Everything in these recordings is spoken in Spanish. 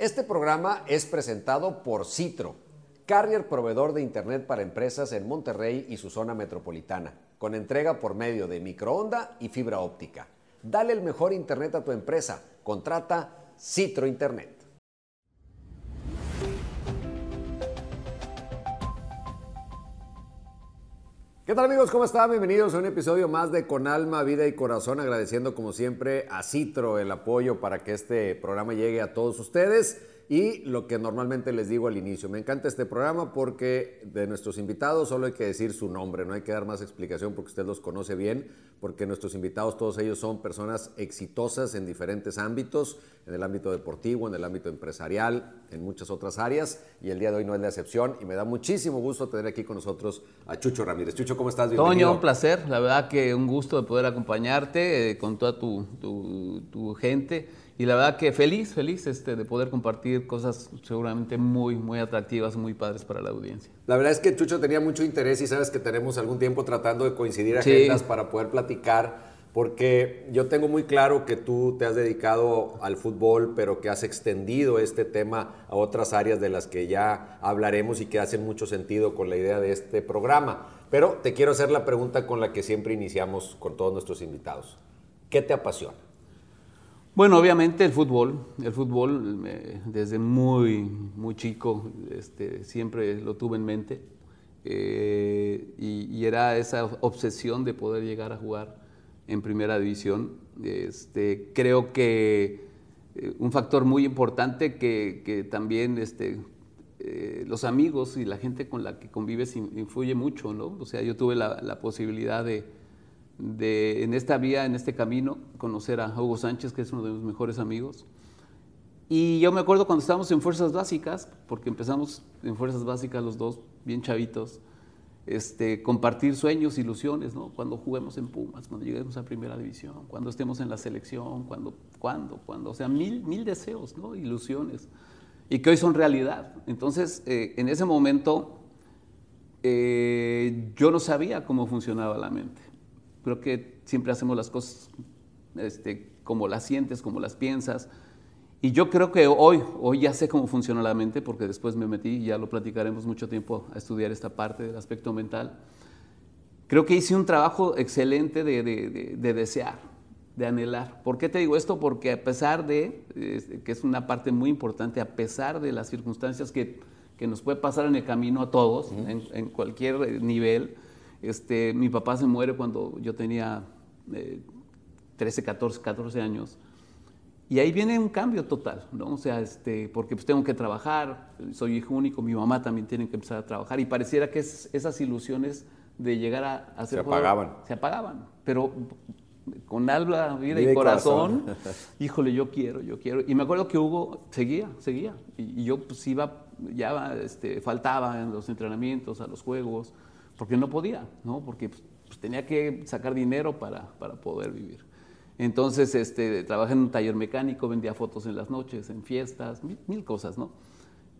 Este programa es presentado por Citro, carrier proveedor de Internet para empresas en Monterrey y su zona metropolitana, con entrega por medio de microonda y fibra óptica. Dale el mejor Internet a tu empresa. Contrata Citro Internet. ¿Qué tal amigos? ¿Cómo están? Bienvenidos a un episodio más de Con Alma, Vida y Corazón, agradeciendo como siempre a Citro el apoyo para que este programa llegue a todos ustedes. Y lo que normalmente les digo al inicio, me encanta este programa porque de nuestros invitados solo hay que decir su nombre, no hay que dar más explicación porque usted los conoce bien, porque nuestros invitados todos ellos son personas exitosas en diferentes ámbitos, en el ámbito deportivo, en el ámbito empresarial, en muchas otras áreas y el día de hoy no es la excepción y me da muchísimo gusto tener aquí con nosotros a Chucho Ramírez. Chucho, ¿cómo estás? Bienvenido. Toño, un placer, la verdad que un gusto de poder acompañarte eh, con toda tu, tu, tu gente y la verdad que feliz, feliz este, de poder compartir cosas seguramente muy, muy atractivas, muy padres para la audiencia. La verdad es que Chucho tenía mucho interés y sabes que tenemos algún tiempo tratando de coincidir agendas para poder platicar, porque yo tengo muy claro que tú te has dedicado al fútbol, pero que has extendido este tema a otras áreas de las que ya hablaremos y que hacen mucho sentido con la idea de este programa. Pero te quiero hacer la pregunta con la que siempre iniciamos con todos nuestros invitados. ¿Qué te apasiona? Bueno, obviamente el fútbol, el fútbol eh, desde muy, muy chico este, siempre lo tuve en mente eh, y, era esa obsesión de poder llegar a jugar en primera división. Este, creo que eh, un factor muy importante que, también este, los amigos y la gente con la que convives influye mucho, ¿no? O sea, yo tuve la posibilidad de de, en esta vía, en este camino, conocer a Hugo Sánchez, que es uno de mis mejores amigos. Y yo me acuerdo cuando estábamos en Fuerzas Básicas, porque empezamos en Fuerzas Básicas los dos, bien chavitos, este, compartir sueños, ilusiones, ¿no? Cuando juguemos en Pumas, cuando lleguemos a Primera División, cuando estemos en la selección, cuando, cuando, cuando, o sea, mil, mil deseos, ¿no? Ilusiones, y que hoy son realidad. Entonces, eh, en ese momento, eh, yo no sabía cómo funcionaba la mente. Creo que siempre hacemos las cosas este, como las sientes, como las piensas. Y yo creo que hoy, hoy ya sé cómo funciona la mente, porque después me metí, ya lo platicaremos mucho tiempo, a estudiar esta parte del aspecto mental. Creo que hice un trabajo excelente de, de, de, desear, de anhelar. ¿Por qué te digo esto? Porque a pesar de, este, que es una parte muy importante, a pesar de las circunstancias que, que nos puede pasar en el camino a todos, en, en, cualquier nivel, este, mi papá se muere cuando yo tenía 13, 14, 14 años. Y ahí viene un cambio total, ¿no? O sea, este, porque pues tengo que trabajar, soy hijo único, mi mamá también tiene que empezar a trabajar y pareciera que esas ilusiones de llegar a, hacer ser se apagaban. Se apagaban, pero con alma, vida, y corazón, híjole, yo quiero, yo quiero. Y me acuerdo que Hugo seguía, seguía. Y, yo pues iba, ya este, faltaba en los entrenamientos, a los juegos porque no podía, ¿no? porque pues, pues, tenía que sacar dinero para, para poder vivir. Entonces, este, trabajé en un taller mecánico, vendía fotos en las noches, en fiestas, mil, cosas, ¿no?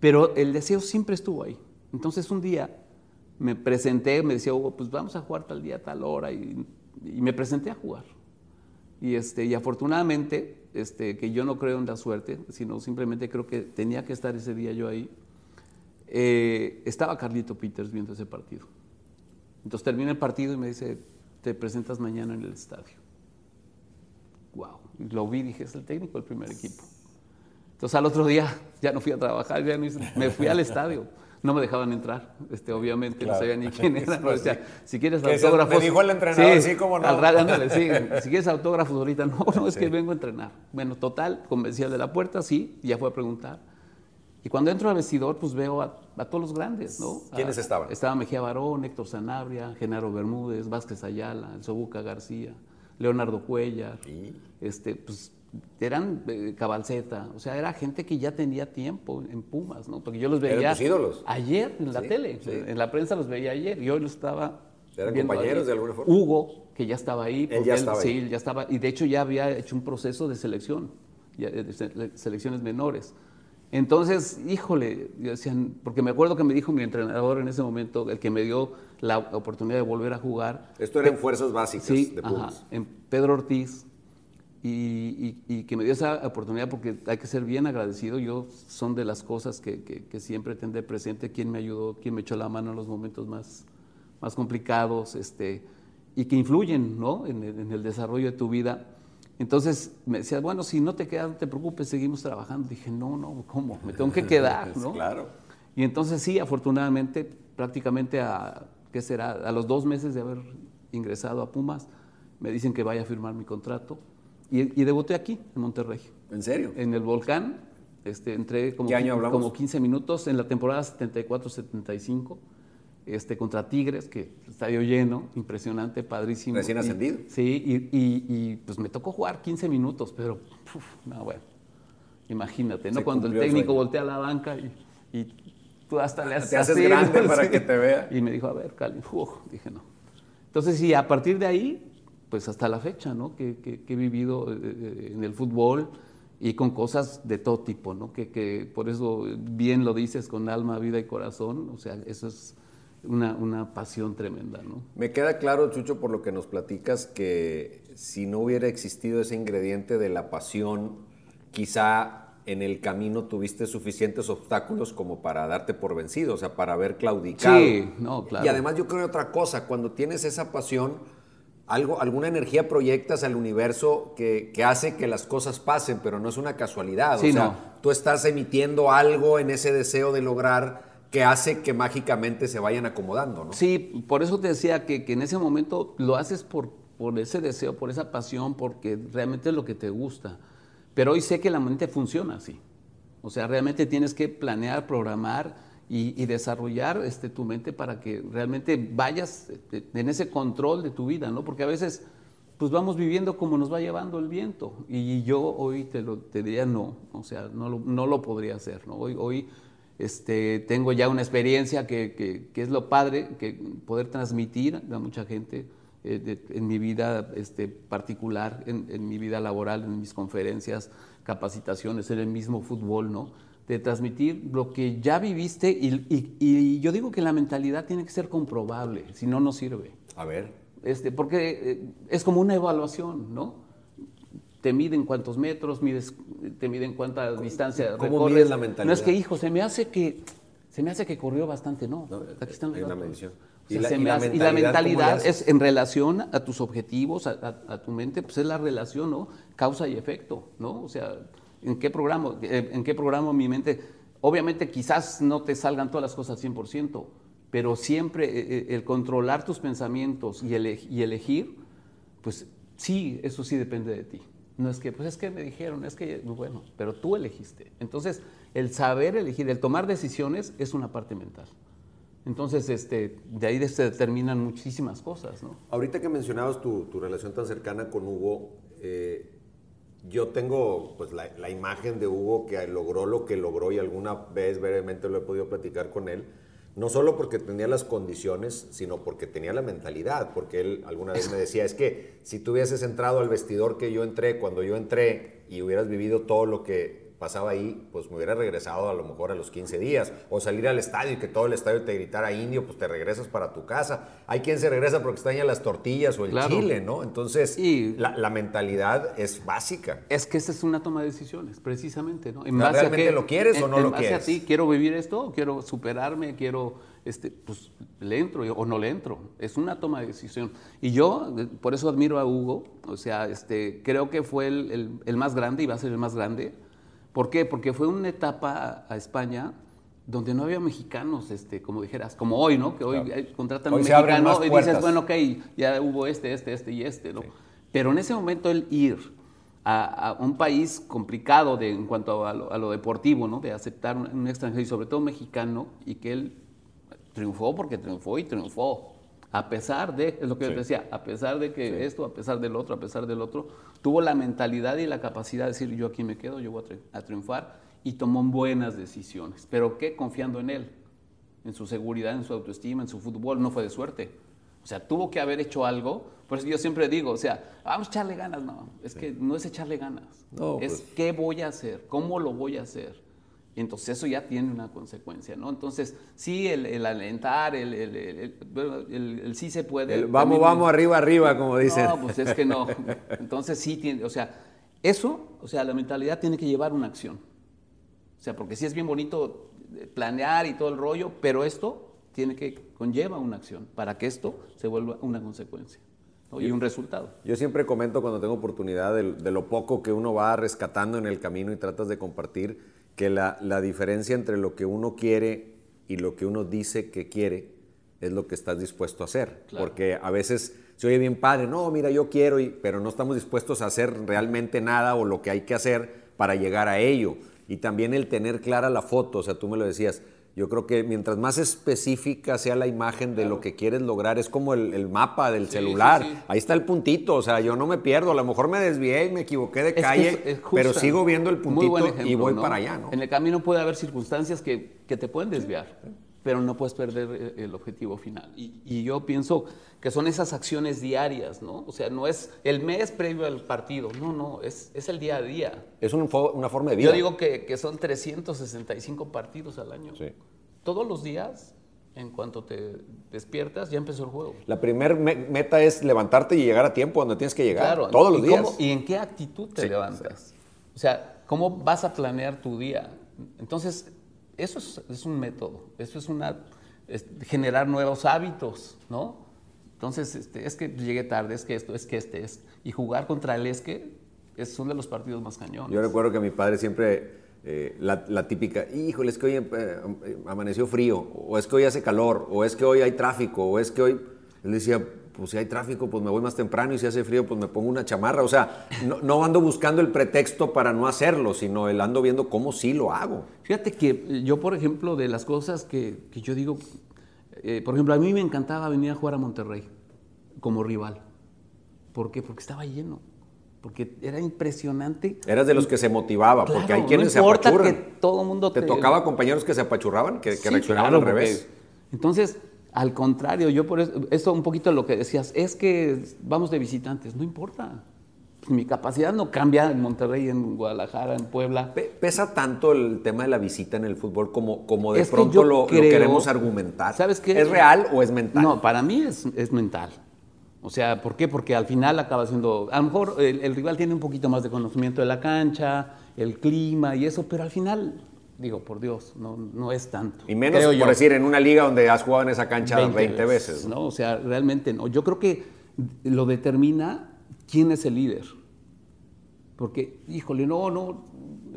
Pero el deseo siempre estuvo ahí. Entonces, un día me presenté, me decía, Hugo, pues vamos a jugar tal día, tal hora, y, me presenté a jugar. Y, este, y afortunadamente, este, que yo no creo en la suerte, sino simplemente creo que tenía que estar ese día yo ahí, eh, estaba Carlito Peters viendo ese partido. Entonces termina el partido y me dice, te presentas mañana en el estadio. Wow. lo vi dije, es el técnico del primer equipo. Entonces al otro día ya no fui a trabajar, ya no me fui al estadio. No me dejaban entrar, este, obviamente, no sabía ni quién era. Si quieres autógrafos. Me dijo el entrenador, sí, como no. Al sí, si quieres autógrafos ahorita, no, no, es que vengo a entrenar. Bueno, total, convencí al de la puerta, sí, ya fue a preguntar. Y cuando entro al vestidor, pues veo a, todos los grandes, ¿no? ¿Quiénes estaban? Estaba Mejía Barón, Héctor Sanabria, Genaro Bermúdez, Vázquez Ayala, el Sobuca García, Leonardo Cuellar, este, pues eran eh, Cabalceta, o sea, era gente que ya tenía tiempo en Pumas, ¿no? Porque yo los veía ídolos? ayer en la tele, en la prensa los veía ayer y hoy los estaba ¿Eran compañeros de alguna forma? Hugo, que ya estaba ahí. Él ya estaba Sí, ya estaba, y de hecho ya había hecho un proceso de selección, de selecciones menores. Entonces, híjole, decían, porque me acuerdo que me dijo mi entrenador en ese momento, el que me dio la oportunidad de volver a jugar. Esto era en fuerzas básicas sí, de Pumas. en Pedro Ortiz, y, que me dio esa oportunidad porque hay que ser bien agradecido. Yo son de las cosas que, que, siempre tendré presente, quién me ayudó, quién me echó la mano en los momentos más, más complicados este, y que influyen ¿no? en, en, el desarrollo de tu vida. Entonces me decía, bueno, si no te quedas, no te preocupes, seguimos trabajando. Dije, no, no, ¿cómo? Me tengo que quedar, ¿no? claro. Y entonces sí, afortunadamente, prácticamente a, ¿qué será? A los dos meses de haber ingresado a Pumas, me dicen que vaya a firmar mi contrato y, debuté aquí, en Monterrey. ¿En serio? En el Volcán. Este, entré como, ¿Qué año hablamos? como 15 minutos en la temporada 74-75 este, contra Tigres, que estadio lleno, impresionante, padrísimo. Recién ascendido. sí, y, pues me tocó jugar 15 minutos, pero, no, bueno, imagínate, ¿no? Cuando el técnico voltea a la banca y, tú hasta le haces, te haces grande para que te vea. Y me dijo, a ver, Cali, dije no. Entonces, sí, a partir de ahí pues hasta la fecha, ¿no? Que, he vivido eh, eh, en el fútbol y con cosas de todo tipo, ¿no? Que, por eso bien lo dices con alma, vida y corazón, o sea, eso es una, pasión tremenda, ¿no? Me queda claro, Chucho, por lo que nos platicas, que si no hubiera existido ese ingrediente de la pasión, quizá en el camino tuviste suficientes obstáculos como para darte por vencido, o sea, para haber claudicado. Sí, no, claro. Y además yo creo otra cosa, cuando tienes esa pasión algo, alguna energía proyectas al universo que, hace que las cosas pasen, pero no es una casualidad. o sea, tú estás emitiendo algo en ese deseo de lograr que hace que mágicamente se vayan acomodando, ¿no? Sí, por eso te decía que, en ese momento lo haces por, por ese deseo, por esa pasión, porque realmente es lo que te gusta. Pero hoy sé que la mente funciona así. O sea, realmente tienes que planear, programar y, desarrollar este, tu mente para que realmente vayas este, en ese control de tu vida, ¿no? Porque a veces pues vamos viviendo como nos va llevando el viento. Y yo hoy te, lo, te diría no, o sea, no lo, no lo podría hacer, ¿no? Hoy, hoy este, tengo ya una experiencia que, que, es lo padre, que poder transmitir a mucha gente eh, en mi vida este, particular, en, en, mi vida laboral, en mis conferencias, capacitaciones, en el mismo fútbol, ¿no? de transmitir lo que ya viviste y, yo digo que la mentalidad tiene que ser comprobable, si no, no sirve. A ver. Este, porque eh, es como una evaluación, ¿no? Te miden cuántos metros, mides, te miden cuánta distancia ¿Cómo mides la mentalidad? No es que, hijo, se me hace que, se me hace que corrió bastante, no. aquí están los medición. y, la, mentalidad, es en relación a tus objetivos, a, a, tu mente, pues es la relación, ¿no? Causa y efecto, ¿no? O sea, ¿En qué programa? Eh, ¿En qué programa mi mente? Obviamente quizás no te salgan todas las cosas 100%, pero siempre eh, eh, el controlar tus pensamientos y, elegir, pues sí, eso sí depende de ti. No es que, pues es que me dijeron, es que, bueno, pero tú elegiste. Entonces, el saber elegir, el tomar decisiones es una parte mental. Entonces, este, de ahí se determinan muchísimas cosas, ¿no? Ahorita que mencionabas tu, relación tan cercana con Hugo, yo tengo pues la, imagen de Hugo que logró lo que logró y alguna vez brevemente lo he podido platicar con él, no solo porque tenía las condiciones, sino porque tenía la mentalidad, porque él alguna vez me decía, es que si tú hubieses entrado al vestidor que yo entré, cuando yo entré y hubieras vivido todo lo que pasaba ahí, pues me hubiera regresado a lo mejor a los 15 días. O salir al estadio y que todo el estadio te gritara indio, pues te regresas para tu casa. Hay quien se regresa porque extraña las tortillas o el chile, ¿no? Entonces, la, mentalidad es básica. Es que esa es una toma de decisiones, precisamente, ¿no? En ¿Realmente lo quieres o no lo quieres? a ti, quiero vivir esto, quiero superarme, quiero, este, pues le entro o no le entro. Es una toma de decisión. Y yo, por eso admiro a Hugo, o sea, este, creo que fue el, el más grande y va a ser el más grande ¿Por qué? Porque fue una etapa a España donde no había mexicanos, este, como dijeras, como hoy, ¿no? Que hoy contratan un mexicano y dices, bueno, ok, ya hubo este, este, este y este, ¿no? Pero en ese momento el ir a, un país complicado de, en cuanto a lo, deportivo, ¿no? De aceptar un, un, extranjero y sobre todo mexicano y que él triunfó porque triunfó y triunfó. A pesar de, es lo que yo decía, a pesar de que esto, a pesar del otro, a pesar del otro, tuvo la mentalidad y la capacidad de decir, yo aquí me quedo, yo voy a triunfar, y tomó buenas decisiones. ¿Pero qué? Confiando en él, en su seguridad, en su autoestima, en su fútbol, no fue de suerte. O sea, tuvo que haber hecho algo. Por eso yo siempre digo, o sea, vamos a echarle ganas. No, es que no es echarle ganas. No, es pues. qué voy a hacer, cómo lo voy a hacer. Entonces eso ya tiene una consecuencia, ¿no? Entonces, sí, el, alentar, el, el, sí se puede. vamos, vamos, arriba, arriba, como dicen. No, pues es que no. Entonces sí tiene, o sea, Eso, o sea, la mentalidad tiene que llevar una acción. O sea, porque sí es bien bonito eh, planear y todo el rollo, pero esto tiene que conlleva una acción para que esto se vuelva una consecuencia y un resultado. Yo siempre comento cuando tengo oportunidad de, lo poco que uno va rescatando en el camino y tratas de compartir que la, la diferencia entre lo que uno quiere y lo que uno dice que quiere es lo que estás dispuesto a hacer. Porque a veces se oye bien padre, no, mira, yo quiero, y, pero no estamos dispuestos a hacer realmente nada o lo que hay que hacer para llegar a ello. Y también el tener clara la foto, o sea, tú me lo decías, yo creo que mientras más específica sea la imagen de lo que quieres lograr, es como el, mapa del celular. Ahí está el puntito, o sea, yo no me pierdo. A lo mejor me desvié y me equivoqué de calle, pero sigo viendo el puntito y voy para allá. ¿no? En el camino puede haber circunstancias que, que te pueden desviar pero no puedes perder eh, el objetivo final. Y, yo pienso que son esas acciones diarias, ¿no? O sea, no es el mes previo al partido, no, no, es, es el día a día. Es una forma de vida. Yo digo que, que, son 365 partidos al año. Sí. Todos los días, en cuanto te despiertas, ya empezó el juego. La primera meta es levantarte y llegar a tiempo donde tienes que llegar, claro, todos los días. ¿Y en qué actitud te levantas? O sea, ¿cómo vas a planear tu día? Entonces, eso es, un método, eso es una generar nuevos hábitos, ¿no? Entonces, este, es que llegué tarde, es que esto, es que este es. Y jugar contra el es que es uno de los partidos más cañones. Yo recuerdo que mi padre siempre, eh, la, típica, híjole, es que hoy eh, eh, amaneció frío, o es que hoy hace calor, o es que hoy hay tráfico, o es que hoy. Él decía, pues si hay tráfico, pues me voy más temprano y si hace frío, pues me pongo una chamarra. O sea, no, ando buscando el pretexto para no hacerlo, sino el ando viendo cómo sí lo hago. Fíjate que yo, por ejemplo, de las cosas que, yo digo, eh, por ejemplo, a mí me encantaba venir a jugar a Monterrey como rival. ¿Por qué? Porque estaba lleno. Porque era impresionante. Eras de los que se motivaba, porque hay quienes no importa se apachurran. que todo mundo te... tocaba compañeros que se apachurraban, que, reaccionaban al revés. Entonces, al contrario, yo por eso, esto un poquito lo que decías, es que vamos de visitantes, no importa. Mi capacidad no cambia en Monterrey, en Guadalajara, en Puebla. ¿Pesa tanto el tema de la visita en el fútbol como, como de pronto lo, queremos argumentar? ¿Sabes qué? ¿Es real o es mental? No, para mí es, es mental. O sea, ¿por qué? Porque al final acaba siendo, a lo mejor el, rival tiene un poquito más de conocimiento de la cancha, el clima y eso, pero al final digo, por Dios, no, no es tanto. Y menos, por decir, en una liga donde has jugado en esa cancha 20, veces. ¿no? O sea, realmente no. Yo creo que lo determina quién es el líder. Porque, híjole, no, no,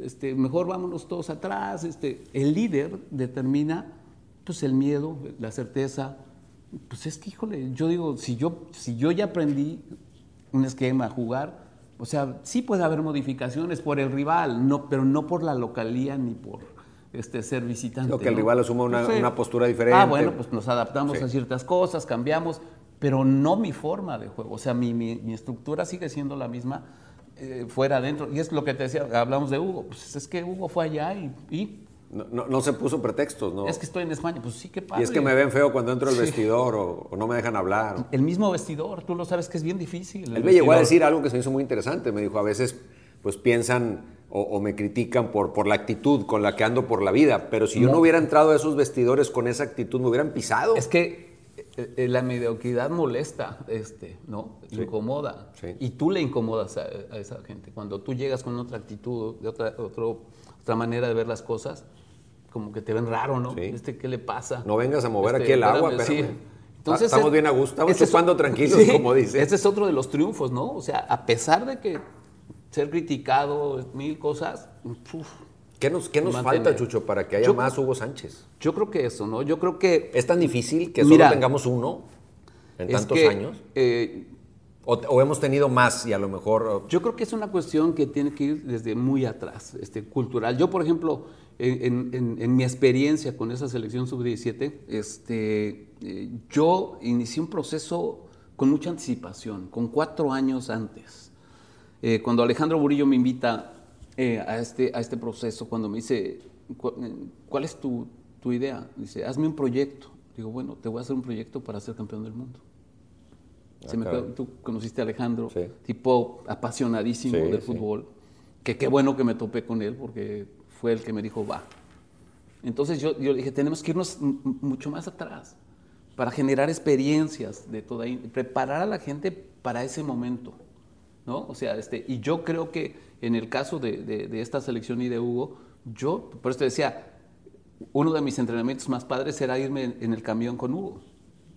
este, mejor vámonos todos atrás. Este, el líder determina pues, el miedo, la certeza. Pues es que, híjole, yo digo, si yo, si yo ya aprendí un esquema a jugar, o sea, sí puede haber modificaciones por el rival, no, pero no por la localía ni por este, ser visitante. Lo que el rival asuma una, una, postura diferente. Ah, bueno, pues nos adaptamos a ciertas cosas, cambiamos, pero no mi forma de juego. O sea, mi, mi, estructura sigue siendo la misma eh, fuera, adentro. Y es lo que te decía, hablamos de Hugo. Pues es que Hugo fue allá y, y no, no, se puso pretextos, ¿no? Es que estoy en España, pues sí, qué padre. Y es que me ven feo cuando entro al vestidor o, no me dejan hablar. El mismo vestidor, tú lo sabes que es bien difícil. Él me llegó a decir algo que se me hizo muy interesante. Me dijo, a veces pues piensan o, me critican por, por la actitud con la que ando por la vida, pero si yo no hubiera entrado a esos vestidores con esa actitud, me hubieran pisado. Es que eh, eh, la mediocridad molesta, este, ¿no? Incomoda. Y tú le incomodas a, esa gente. Cuando tú llegas con otra actitud, de otra, otra manera de ver las cosas, como que te ven raro, ¿no? Este, ¿Qué le pasa? No vengas a mover este, aquí el agua, pero... Sí. Entonces, estamos bien a gusto, estamos chupando tranquilos, como dice. Este es otro de los triunfos, ¿no? O sea, a pesar de que ser criticado, mil cosas, ¿Qué nos, qué nos falta, Chucho, para que haya más Hugo Sánchez? Yo creo que eso, ¿no? Yo creo que... ¿Es tan difícil que solo tengamos uno en tantos años? Eh, o, hemos tenido más y a lo mejor... Yo creo que es una cuestión que tiene que ir desde muy atrás, este, cultural. Yo, por ejemplo, en, mi experiencia con esa selección sub-17, este, eh, yo inicié un proceso con mucha anticipación, con cuatro años antes. Eh, cuando Alejandro Burillo me invita eh, a, este, a este proceso, cuando me dice, ¿cuál es tu, tu idea? Dice, hazme un proyecto. Digo, bueno, te voy a hacer un proyecto para ser campeón del mundo. Ah, tú conociste a Alejandro, tipo apasionadísimo del fútbol, que qué bueno que me topé con él porque fue el que me dijo, va. Entonces yo, yo dije, tenemos que irnos mucho más atrás para generar experiencias de toda, preparar a la gente para ese momento. ¿No? O sea, este, y yo creo que en el caso de, esta selección y de Hugo, yo, por eso te decía, uno de mis entrenamientos más padres era irme en, el camión con Hugo,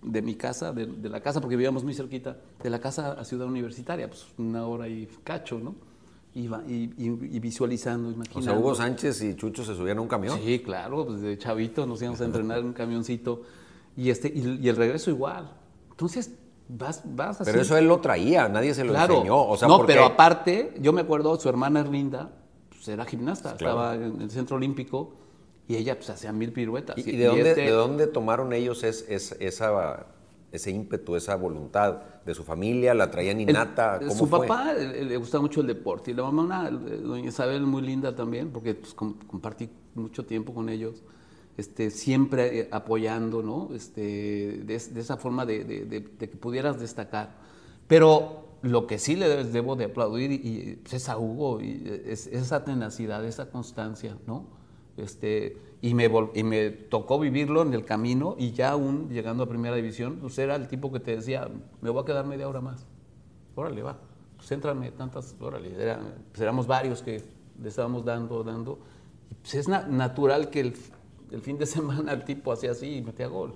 de mi casa, de, la casa, porque vivíamos muy cerquita, de la casa a Ciudad Universitaria, pues una hora y cacho, ¿no? Iba, y, visualizando, imaginando. O sea, Hugo Sánchez y Chucho se subían a un camión. Sí, claro, pues de chavito nos íbamos a entrenar en un camioncito y, este, y, el regreso igual. Entonces, vas, vas así. Pero eso él lo traía, nadie se lo enseñó. O sea, no, pero aparte, yo me acuerdo, su hermana Erlinda pues, era gimnasta, estaba en el Centro Olímpico y ella pues, hacía mil piruetas. ¿Y, de, dónde, este de dónde tomaron ellos es, esa ese ímpetu, esa voluntad de su familia? ¿La traían innata? ¿Cómo su papá le gustaba mucho el deporte y la mamá, doña Isabel, muy linda también, porque pues, compartí mucho tiempo con ellos. Este, siempre eh, apoyando, ¿no? Este, de, esa forma de, que pudieras destacar. Pero lo que sí le debo de aplaudir y, pues, es a Hugo, y es, esa tenacidad, esa constancia, ¿no? Este, y, me, y me tocó vivirlo en el camino y ya aún llegando a primera división, pues era el tipo que te decía, me voy a quedar media hora más. Órale, va, pues éntrame tantas, órale. pues éramos varios que le estábamos dando, dando. Pues es natural que el el fin de semana el tipo hacía así y metía gol.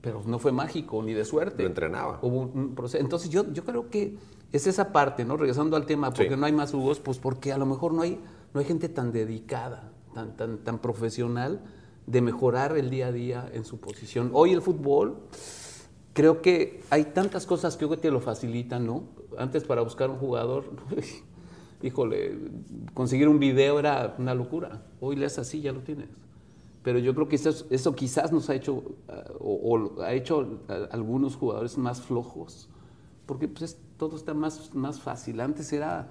Pero no fue mágico ni de suerte. Lo entrenaba. Hubo un proceso. Entonces yo, yo creo que es esa parte, ¿no? Regresando al tema, porque no hay más Hugos, pues porque a lo mejor no hay, no hay gente tan dedicada, tan, tan, tan profesional de mejorar el día a día en su posición. Hoy el fútbol, creo que hay tantas cosas que hoy te lo facilitan, ¿no? Antes para buscar un jugador, híjole, conseguir un video era una locura. Hoy lees así, ya lo tienes pero yo creo que eso, quizás nos ha hecho, ah, o, ha hecho a algunos jugadores más flojos, porque pues todo está más, más fácil. Antes era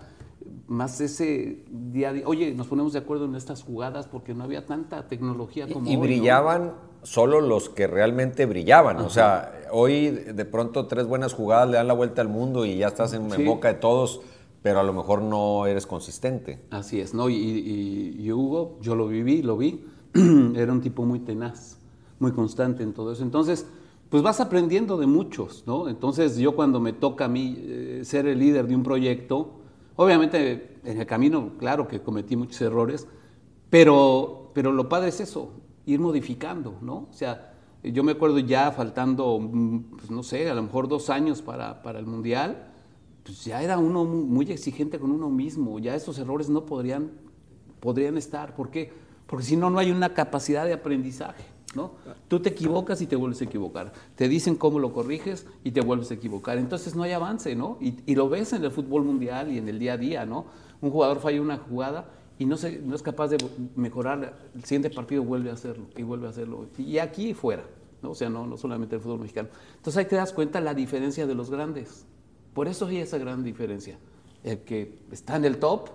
más ese día a día, oye, nos ponemos de acuerdo en estas jugadas porque no había tanta tecnología como y, y brillaban solo los que realmente brillaban. O sea, hoy de pronto tres buenas jugadas le dan la vuelta al mundo y ya estás en, boca de todos, pero a lo mejor no eres consistente. Así es, ¿no? Y, y Hugo, yo lo viví, lo vi era un tipo muy tenaz, muy constante en todo eso. Entonces, pues vas aprendiendo de muchos, ¿no? Entonces yo cuando me toca a mí eh, ser el líder de un proyecto, obviamente en el camino, claro que cometí muchos errores, pero, pero lo padre es eso, ir modificando, ¿no? O sea, yo me acuerdo ya faltando, mm, pues no sé, a lo mejor dos años para, para el Mundial, pues ya era uno muy exigente con uno mismo, ya esos errores no podrían, podrían estar. ¿Por qué? Porque si no, no hay una capacidad de aprendizaje. ¿no? Tú te equivocas y te vuelves a equivocar. Te dicen cómo lo corriges y te vuelves a equivocar. Entonces no hay avance, ¿no? Y, lo ves en el fútbol mundial y en el día a día, ¿no? Un jugador falla una jugada y no, se, no es capaz de mejorar. El siguiente partido vuelve a hacerlo y vuelve a hacerlo. Y aquí fuera, ¿no? O sea, no, no solamente el fútbol mexicano. Entonces ahí te das cuenta la diferencia de los grandes. Por eso hay esa gran diferencia. El que está en el top,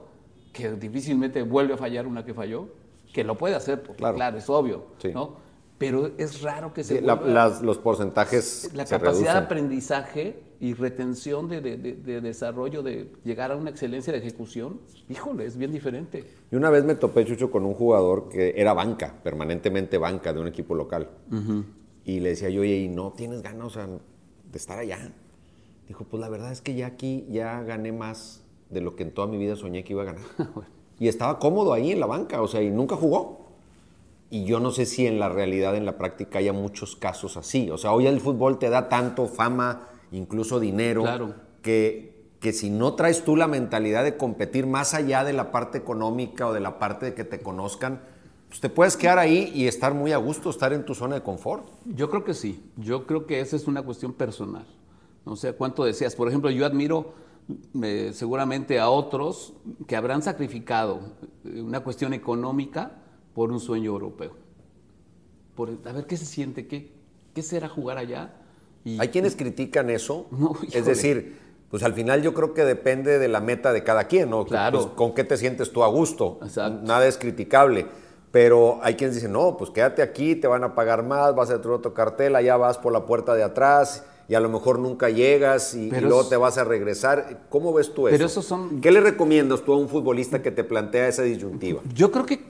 que difícilmente vuelve a fallar una que falló, que lo puede hacer, porque claro, es obvio, ¿no? Pero es raro que se los porcentajes La capacidad de aprendizaje y retención de, desarrollo, de llegar a una excelencia de ejecución, híjole, es bien diferente. Y una vez me topé, Chucho, con un jugador que era banca, permanentemente banca de un equipo local. Y le decía yo, oye, ¿y no tienes ganas de estar allá? Dijo, pues la verdad es que ya aquí ya gané más de lo que en toda mi vida soñé que iba a ganar. y estaba cómodo ahí en la banca, o sea, y nunca jugó. Y yo no sé si en la realidad, en la práctica, haya muchos casos así. O sea, hoy el fútbol te da tanto fama, incluso dinero, que, que si no traes tú la mentalidad de competir más allá de la parte económica o de la parte de que te conozcan, pues te puedes quedar ahí y estar muy a gusto, estar en tu zona de confort. Yo creo que sí. Yo creo que esa es una cuestión personal. No sé cuánto deseas. Por ejemplo, yo admiro seguramente a otros que habrán sacrificado eh, una cuestión económica por un sueño europeo. Por, a ver qué se siente, qué, qué será jugar allá. Hay quienes critican eso. es decir, pues al final yo creo que depende de la meta de cada quien, ¿no? Claro. Pues, con qué te sientes tú a gusto. Nada es criticable. Pero hay quienes dicen, no, pues quédate aquí, te van a pagar más, vas a hacer otro cartel, allá vas por la puerta de atrás y a lo mejor nunca llegas y, luego te vas a regresar. ¿Cómo ves tú eso? son... ¿Qué le recomiendas tú a un futbolista que te plantea esa disyuntiva? Yo creo que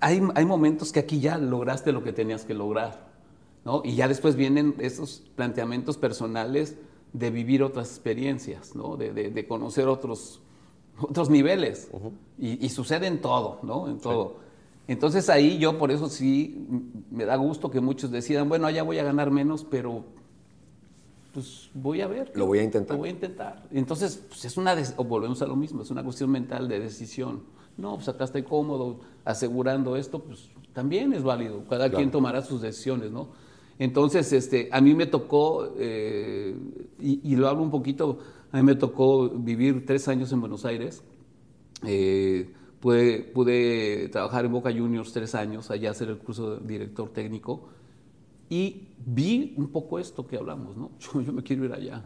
hay, hay momentos que aquí ya lograste lo que tenías que lograr, ¿no? Y ya después vienen esos planteamientos personales de vivir otras experiencias, ¿no? de, conocer otros, otros niveles. y, sucede en todo, ¿no? En todo. Entonces ahí yo por eso sí me da gusto que muchos decidan, bueno, allá voy a ganar menos, pero pues voy a ver. Lo voy a intentar. Lo voy a intentar. Entonces, pues es una, o volvemos a lo mismo, es una cuestión mental de decisión. No, pues acá estoy cómodo asegurando esto, pues también es válido. Cada quien tomará sus decisiones, ¿no? Entonces, este, a mí me tocó, eh, y, lo hablo un poquito, a mí me tocó vivir tres años en Buenos Aires. Eh, pude, pude trabajar en Boca Juniors tres años, allá hacer el curso de director técnico. Y vi un poco esto que hablamos, ¿no? Yo, me quiero ir allá.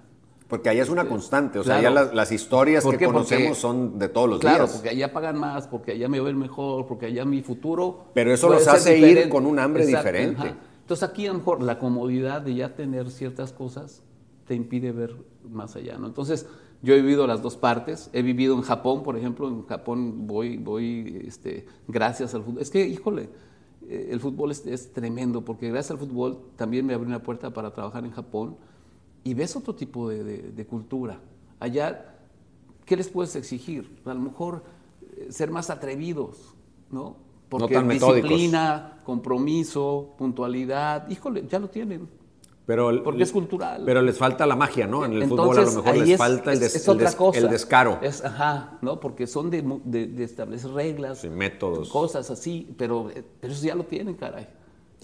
Porque allá es una constante, o sea, allá las, historias que conocemos son de todos los días. Claro, porque allá pagan más, porque allá me ven mejor, porque allá mi futuro. Pero eso los hace ir con un hambre diferente. Entonces aquí a lo mejor la comodidad de ya tener ciertas cosas te impide ver más allá, ¿no? Entonces yo he vivido las dos partes, he vivido en Japón, por ejemplo, en Japón voy, voy este, gracias al fútbol. Es que, híjole, el fútbol es, tremendo, porque gracias al fútbol también me abrió una puerta para trabajar en Japón y ves otro tipo de, cultura. Allá, ¿qué les puedes exigir? A lo mejor eh, ser más atrevidos, ¿no? Porque disciplina, compromiso, puntualidad, híjole, ya lo tienen. Pero, porque es cultural. Pero les falta la magia, ¿no? En el fútbol a lo mejor les falta el, descaro. Es, ajá, ¿no? Porque son de, de, establecer reglas. Sí, métodos. Cosas así, pero, pero eso ya lo tienen, caray.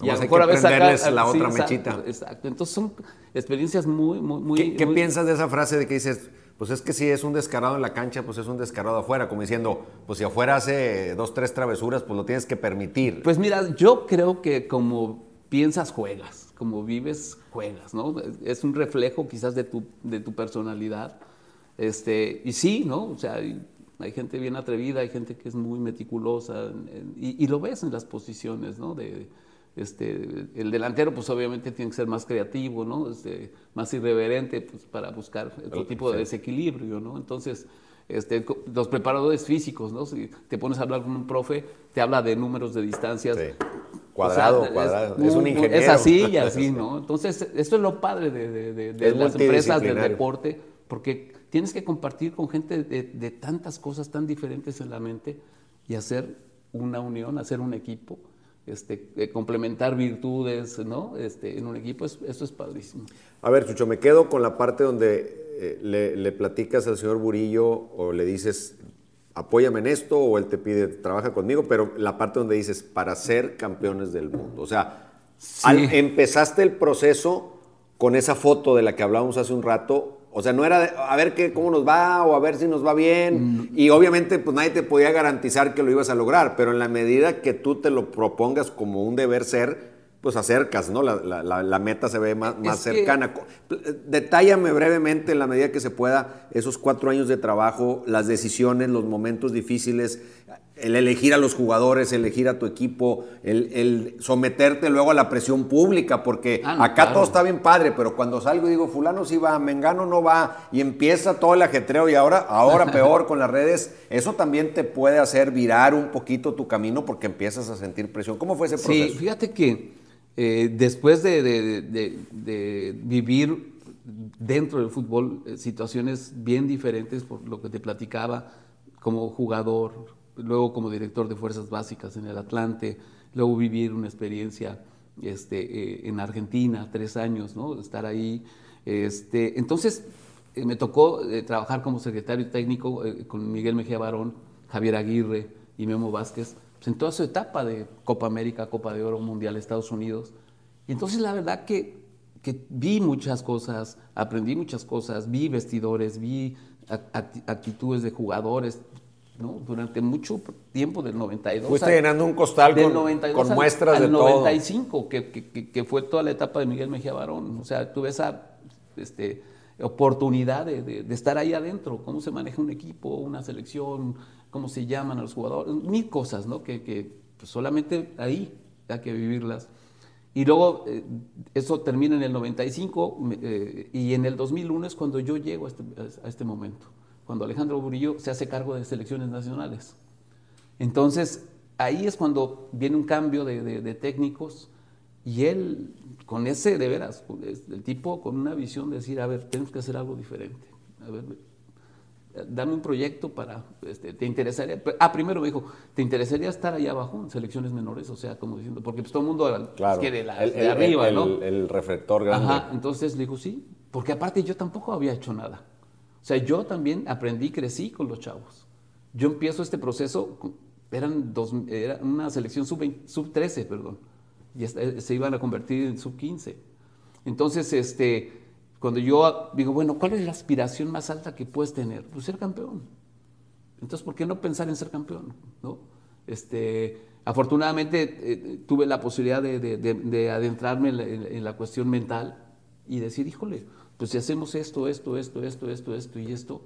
Y a hay que aprenderles la otra mechita. Exacto, Entonces son experiencias muy, muy, muy... ¿Qué, ¿Qué, piensas de esa frase de que dices, pues es que si es un descarado en la cancha, pues es un descarado afuera? Como diciendo, pues si afuera hace dos, tres travesuras, pues lo tienes que permitir. Pues mira, yo creo que como piensas, juegas como vives, juegas, ¿no? Es un reflejo quizás de tu, de tu personalidad. Este, y sí, ¿no? O sea, hay, gente bien atrevida, hay gente que es muy meticulosa, y, lo ves en las posiciones, ¿no? De, este, el delantero, pues obviamente tiene que ser más creativo, ¿no? Este, más irreverente, pues para buscar otro tipo de desequilibrio, ¿no? Entonces, este, los preparadores físicos, ¿no? Si te pones a hablar con un profe, te habla de números de distancias. Cuadrado, cuadrado. Es, un ingeniero. Es así y así, ¿no? Entonces, esto es lo padre de, las empresas del deporte, porque tienes que compartir con gente de, tantas cosas tan diferentes en la mente y hacer una unión, hacer un equipo. Este, eh, complementar virtudes ¿no? este, en un equipo, eso, es padrísimo. A ver, Chucho, me quedo con la parte donde eh, le, le, platicas al señor Burillo o le dices, apóyame en esto o él te pide, trabaja conmigo, pero la parte donde dices, para ser campeones del mundo. O sea, empezaste el proceso con esa foto de la que hablábamos hace un rato. O sea, no era a ver qué, cómo nos va o a ver si nos va bien. Mm. Y obviamente, pues nadie te podía garantizar que lo ibas a lograr, pero en la medida que tú te lo propongas como un deber ser, pues acercas, ¿no? La, meta se ve más, más cercana. Detállame brevemente, en la medida que se pueda, esos cuatro años de trabajo, las decisiones, los momentos difíciles, el elegir a los jugadores, elegir a tu equipo, el, someterte luego a la presión pública, porque ah, acá todo está bien padre, pero cuando salgo y digo, fulano sí va, Mengano no va, y empieza todo el ajetreo y ahora, ahora peor con las redes, eso también te puede hacer virar un poquito tu camino porque empiezas a sentir presión. ¿Cómo fue ese proceso? Sí, fíjate que eh, después de, vivir dentro del fútbol eh, situaciones bien diferentes, por lo que te platicaba, como jugador, luego como director de fuerzas básicas en el Atlante, luego vivir una experiencia este, eh, en Argentina, tres años, ¿no? estar ahí. Este, entonces, me tocó trabajar como secretario técnico con Miguel Mejía Barón, Javier Aguirre y Memo Vázquez pues, en toda su etapa de Copa América, Copa de Oro, Mundial, Estados Unidos. Y entonces la verdad que, que vi muchas cosas, aprendí muchas cosas, vi vestidores, vi actitudes de jugadores, ¿no? durante mucho tiempo del 92. Fuiste llenando un costal con, con, muestras de 95, Que, que, que, fue toda la etapa de Miguel Mejía Barón. O sea, tuve esa este, oportunidad de, de, estar ahí adentro, cómo se maneja un equipo, una selección, cómo se llaman a los jugadores, mil cosas, ¿no? Que, pues, solamente ahí hay que vivirlas. Y luego eh, eso termina en el 95 eh, y en el 2001 es cuando yo llego a este, a este, momento, cuando Alejandro Burillo se hace cargo de selecciones nacionales. Entonces ahí es cuando viene un cambio de, de técnicos Y él, con ese, de veras, el tipo con una visión de decir, a ver, tenemos que hacer algo diferente. A ver, dame un proyecto para, este, ¿te interesaría? Ah, primero me dijo, ¿te interesaría estar allá abajo en selecciones menores? O sea, como diciendo, porque pues todo el mundo quiere la, el, de arriba, ¿no? El reflector grande. Ajá, entonces le digo, sí, porque aparte yo tampoco había hecho nada. O sea, yo también aprendí, crecí con los chavos. Yo empiezo este proceso, eran dos, era una selección sub-13, sub perdón, y eh, se iban a convertir en sub-15. Entonces, este cuando yo digo, bueno, ¿cuál es la aspiración más alta que puedes tener? Pues ser campeón. Entonces, ¿por qué no pensar en ser campeón? ¿No? Este, afortunadamente eh, tuve la posibilidad de, adentrarme en la, cuestión mental y decir, híjole, pues si hacemos esto, esto, esto, esto, esto, esto y esto,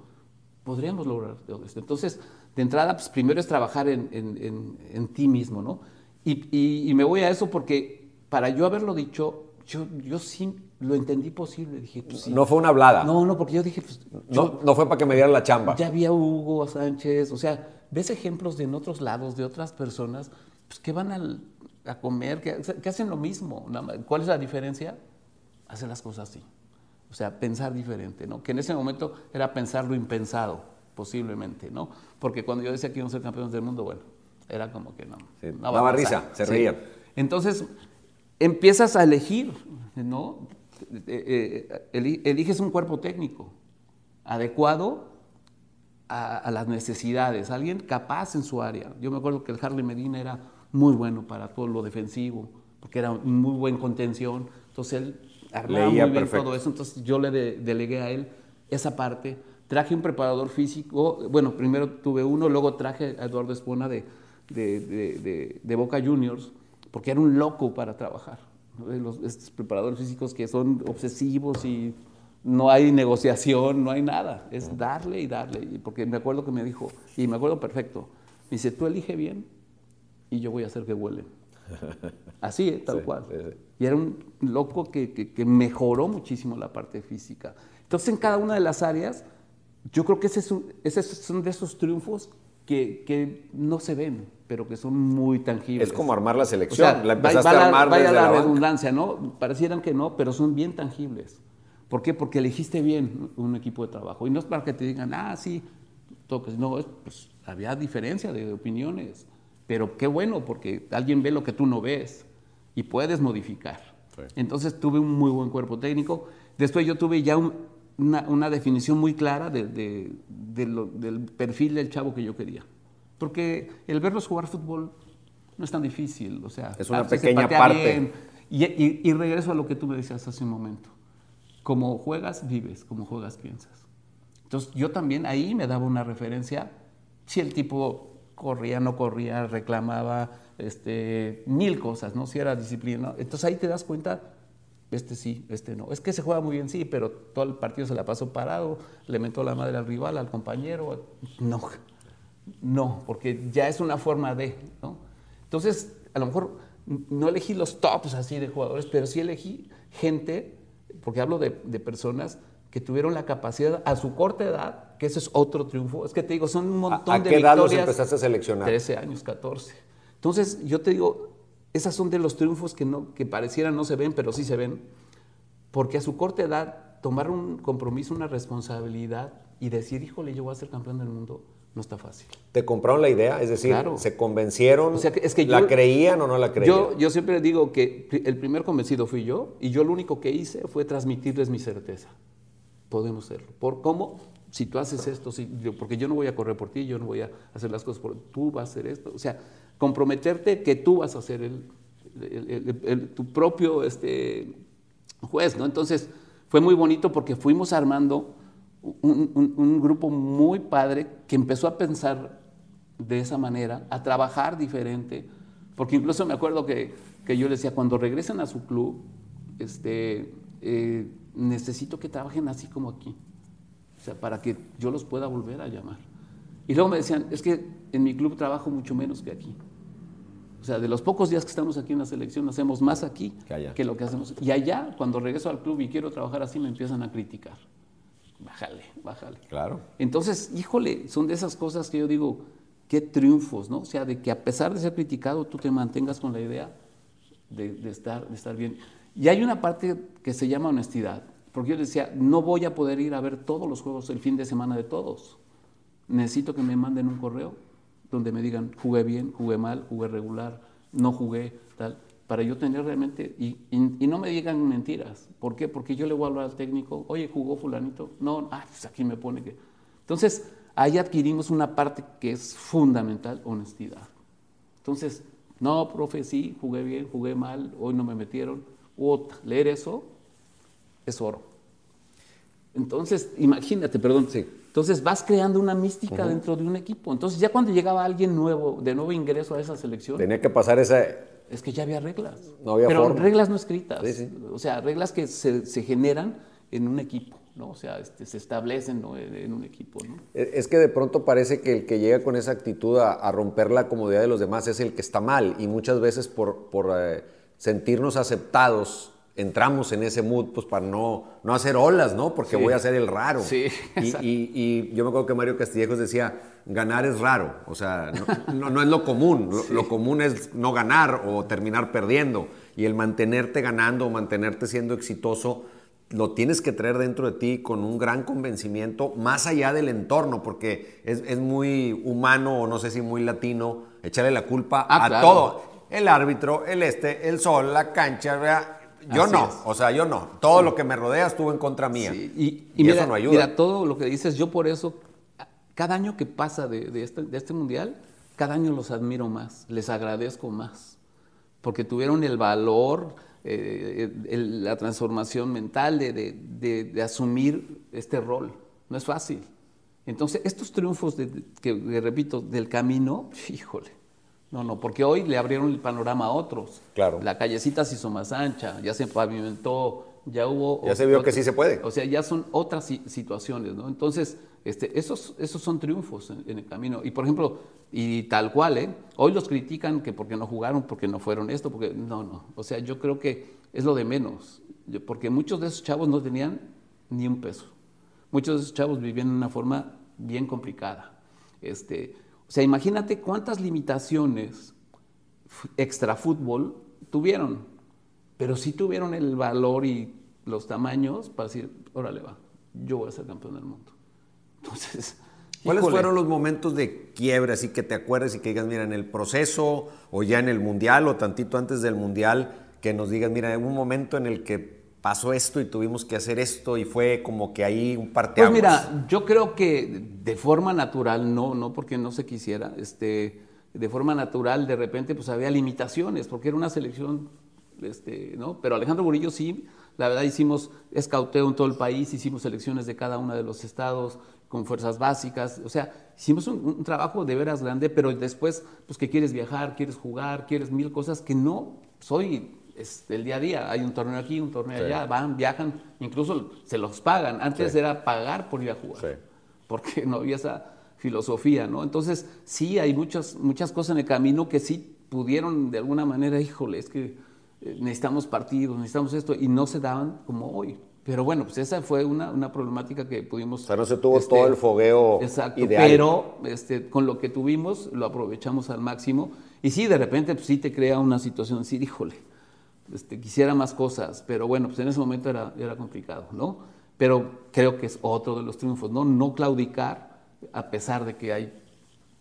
podríamos lograr todo esto. Entonces, de entrada, pues primero es trabajar en, ti mismo, ¿no? Y, y, me voy a eso porque para yo haberlo dicho, yo, yo sí lo entendí posible. Dije, pues, No fue una hablada. No, no, porque yo dije, pues. No, no fue para que me dieran la chamba. Ya había Hugo Sánchez, o sea, ves ejemplos de en otros lados, de otras personas, pues que van a comer, que, hacen lo mismo. ¿Cuál es la diferencia? Hacer las cosas así. O sea, pensar diferente, ¿no? Que en ese momento era pensar lo impensado, posiblemente, ¿no? Porque cuando yo decía que íbamos a ser campeones del mundo, bueno, era como que no. Sí, daba risa, se reían. Entonces, empiezas a elegir, ¿no? Eh, eh, eliges un cuerpo técnico adecuado a, las necesidades, alguien capaz en su área. Yo me acuerdo que el Harley Medina era muy bueno para todo lo defensivo, porque era muy buen contención, entonces él armaba muy bien todo eso, entonces yo le delegué a él esa parte. Traje un preparador físico, bueno, primero tuve uno, luego traje a Eduardo Espona de, de Boca Juniors, porque era un loco para trabajar los, estos preparadores físicos que son obsesivos y no hay negociación, no hay nada. Es darle y darle. Porque me acuerdo que me dijo, y me acuerdo perfecto, me dice, tú elige bien y yo voy a hacer que huelen. Así, ¿eh? tal cual. Y era un loco que, que, mejoró muchísimo la parte física. Entonces, en cada una de las áreas, yo creo que ese, es ese son de esos triunfos que, que no se ven pero que son muy tangibles. Es como armar la selección, la empezaste a armar vaya la, redundancia, ¿no? Parecieran que no, pero son bien tangibles. ¿Por qué? Porque elegiste bien un equipo de trabajo. Y no es para que te digan, ah, sí, toques. No, pues había diferencia de opiniones. Pero qué bueno, porque alguien ve lo que tú no ves y puedes modificar. Entonces tuve un muy buen cuerpo técnico. Después yo tuve ya una, definición muy clara del perfil del chavo que yo quería. Porque el verlos jugar fútbol no es tan difícil, o sea, es una pequeña parte. Y, regreso a lo que tú me decías hace un momento. Como juegas, vives, como juegas, piensas. Entonces yo también ahí me daba una referencia, si el tipo corría, no corría, reclamaba, este, mil cosas, ¿no? Si era disciplina. Entonces ahí te das cuenta, este sí, este no. Es que se juega muy bien, sí, pero todo el partido se la pasó parado, le mentó la madre al rival, al compañero. No, no, porque ya es una forma de, ¿no? Entonces, a lo mejor no elegí los tops así de jugadores, pero sí elegí gente, porque hablo de, personas que tuvieron la capacidad a su corta edad, que ese es otro triunfo. Es que te digo, son un montón ¿A, de qué edad los empezaste a seleccionar? 13 años, 14. Entonces, yo te digo, esas son de los triunfos que, no, que parecieran no se ven, pero sí se ven, porque a su corta edad tomar un compromiso, una responsabilidad y decir, híjole, yo voy a ser campeón del mundo, no está fácil. ¿Te compraron la idea? Es decir, ¿se convencieron? es que ¿La creían o no la creían? Yo, yo siempre digo que el primer convencido fui yo y yo lo único que hice fue transmitirles mi certeza. Podemos hacerlo. ¿Por cómo? Si tú haces esto, si, porque yo no voy a correr por ti, yo no voy a hacer las cosas por tú vas a hacer esto. O sea, comprometerte que tú vas a ser el, tu propio este, juez, ¿no? Entonces, fue muy bonito porque fuimos armando un, grupo muy padre que empezó a pensar de esa manera, a trabajar diferente, porque incluso me acuerdo que, yo les decía, cuando regresen a su club, este, eh, necesito que trabajen así como aquí, o sea, para que yo los pueda volver a llamar. Y luego me decían, es que en mi club trabajo mucho menos que aquí. O sea, de los pocos días que estamos aquí en la selección, hacemos más aquí que, que lo que hacemos. Y allá, cuando regreso al club y quiero trabajar así, me empiezan a criticar bájale, bájale. Claro. Entonces, híjole, son de esas cosas que yo digo, qué triunfos, ¿no? O sea, de que a pesar de ser criticado, tú te mantengas con la idea de, estar, de estar bien. Y hay una parte que se llama honestidad, porque yo decía, no voy a poder ir a ver todos los juegos el fin de semana de todos. Necesito que me manden un correo donde me digan, jugué bien, jugué mal, jugué regular, no jugué, tal, para yo tener realmente, y, no me digan mentiras. ¿Por qué? Porque yo le voy a hablar al técnico, oye, jugó fulanito, no, ah, pues aquí me pone que... Entonces, ahí adquirimos una parte que es fundamental, honestidad. Entonces, no, profe, sí, jugué bien, jugué mal, hoy no me metieron. Otra, leer eso es oro. Entonces, imagínate, perdón, sí. Entonces vas creando una mística dentro de un equipo. Entonces ya cuando llegaba alguien nuevo, de nuevo ingreso a esa selección. Tenía que pasar esa... Es que ya había reglas. No había Pero reglas no escritas. O sea, reglas que se, se generan en un equipo. ¿no? O sea, este, se establecen en, un equipo. ¿no? E, es que de pronto parece que el que llega con esa actitud a, romper la comodidad de los demás es el que está mal y muchas veces por, por eh, sentirnos aceptados entramos en ese mood pues para no, no hacer olas, ¿no? Porque voy a ser el raro. Sí, y, y, yo me acuerdo que Mario Castillejos decía, ganar es raro, o sea, no, no, es lo común, lo, común es no ganar o terminar perdiendo. Y el mantenerte ganando o mantenerte siendo exitoso lo tienes que traer dentro de ti con un gran convencimiento, más allá del entorno, porque es, muy humano o no sé si muy latino echarle la culpa ah, a todo. El árbitro, el este, el sol, la cancha, yo no, o sea, yo no. Todo lo que me rodea estuvo en contra mía. Y, eso no ayuda. Mira, todo lo que dices, yo por eso, cada año que pasa de, este, de este mundial, cada año los admiro más, les agradezco más, porque tuvieron el valor eh, la transformación mental de, asumir este rol. No es fácil. Entonces, estos triunfos, que, repito, del camino, híjole, no, no, porque hoy le abrieron el panorama a otros. Claro. La callecita se hizo más ancha, ya se pavimentó, ya hubo... Ya se vio que sí se puede. O sea, ya son otras situaciones, ¿no? Entonces, este, esos, esos son triunfos en, el camino. Y por ejemplo, y tal cual, ¿eh? Hoy los critican que porque no jugaron, porque no fueron esto, porque no, no. O sea, yo creo que es lo de menos, porque muchos de esos chavos no tenían ni un peso. Muchos de esos chavos vivían de una forma bien complicada. Este, o sea, imagínate cuántas limitaciones extra fútbol tuvieron, pero sí tuvieron el valor y los tamaños para decir, órale va, yo voy a ser campeón del mundo. Entonces, ¿Cuáles fueron los momentos de quiebre, así que te acuerdes y que digas, mira, en el proceso o ya en el mundial o tantito antes del mundial, que nos digas, mira, en un momento en el que pasó esto y tuvimos que hacer esto y fue como que ahí un parteaguas? Pues mira, yo creo que de forma natural, no, no porque no se quisiera, este, de forma natural de repente pues había limitaciones, porque era una selección, este, ¿no? Pero Alejandro Burillo sí, la verdad hicimos escauteo en todo el país, hicimos selecciones de cada uno de los estados, con fuerzas básicas, o sea, hicimos un, trabajo de veras grande, pero después, pues que quieres viajar, quieres jugar, quieres mil cosas que no soy es el día a día. Hay un torneo aquí, un torneo allá, van, viajan, incluso se los pagan. Antes era pagar por ir a jugar, porque no había esa filosofía, ¿no? Entonces, sí, hay muchas, muchas cosas en el camino que sí pudieron de alguna manera, híjole, es que eh, necesitamos partidos, necesitamos esto, y no se daban como hoy. Pero bueno, pues esa fue una, una problemática que pudimos... O sea, no se tuvo todo el fogueo exacto, pero este, con lo que tuvimos lo aprovechamos al máximo. Y sí, de repente, pues sí te crea una situación así, híjole, este, quisiera más cosas, pero bueno, pues en ese momento era, era complicado, ¿no? Pero creo que es otro de los triunfos, ¿no? No claudicar a pesar de que hay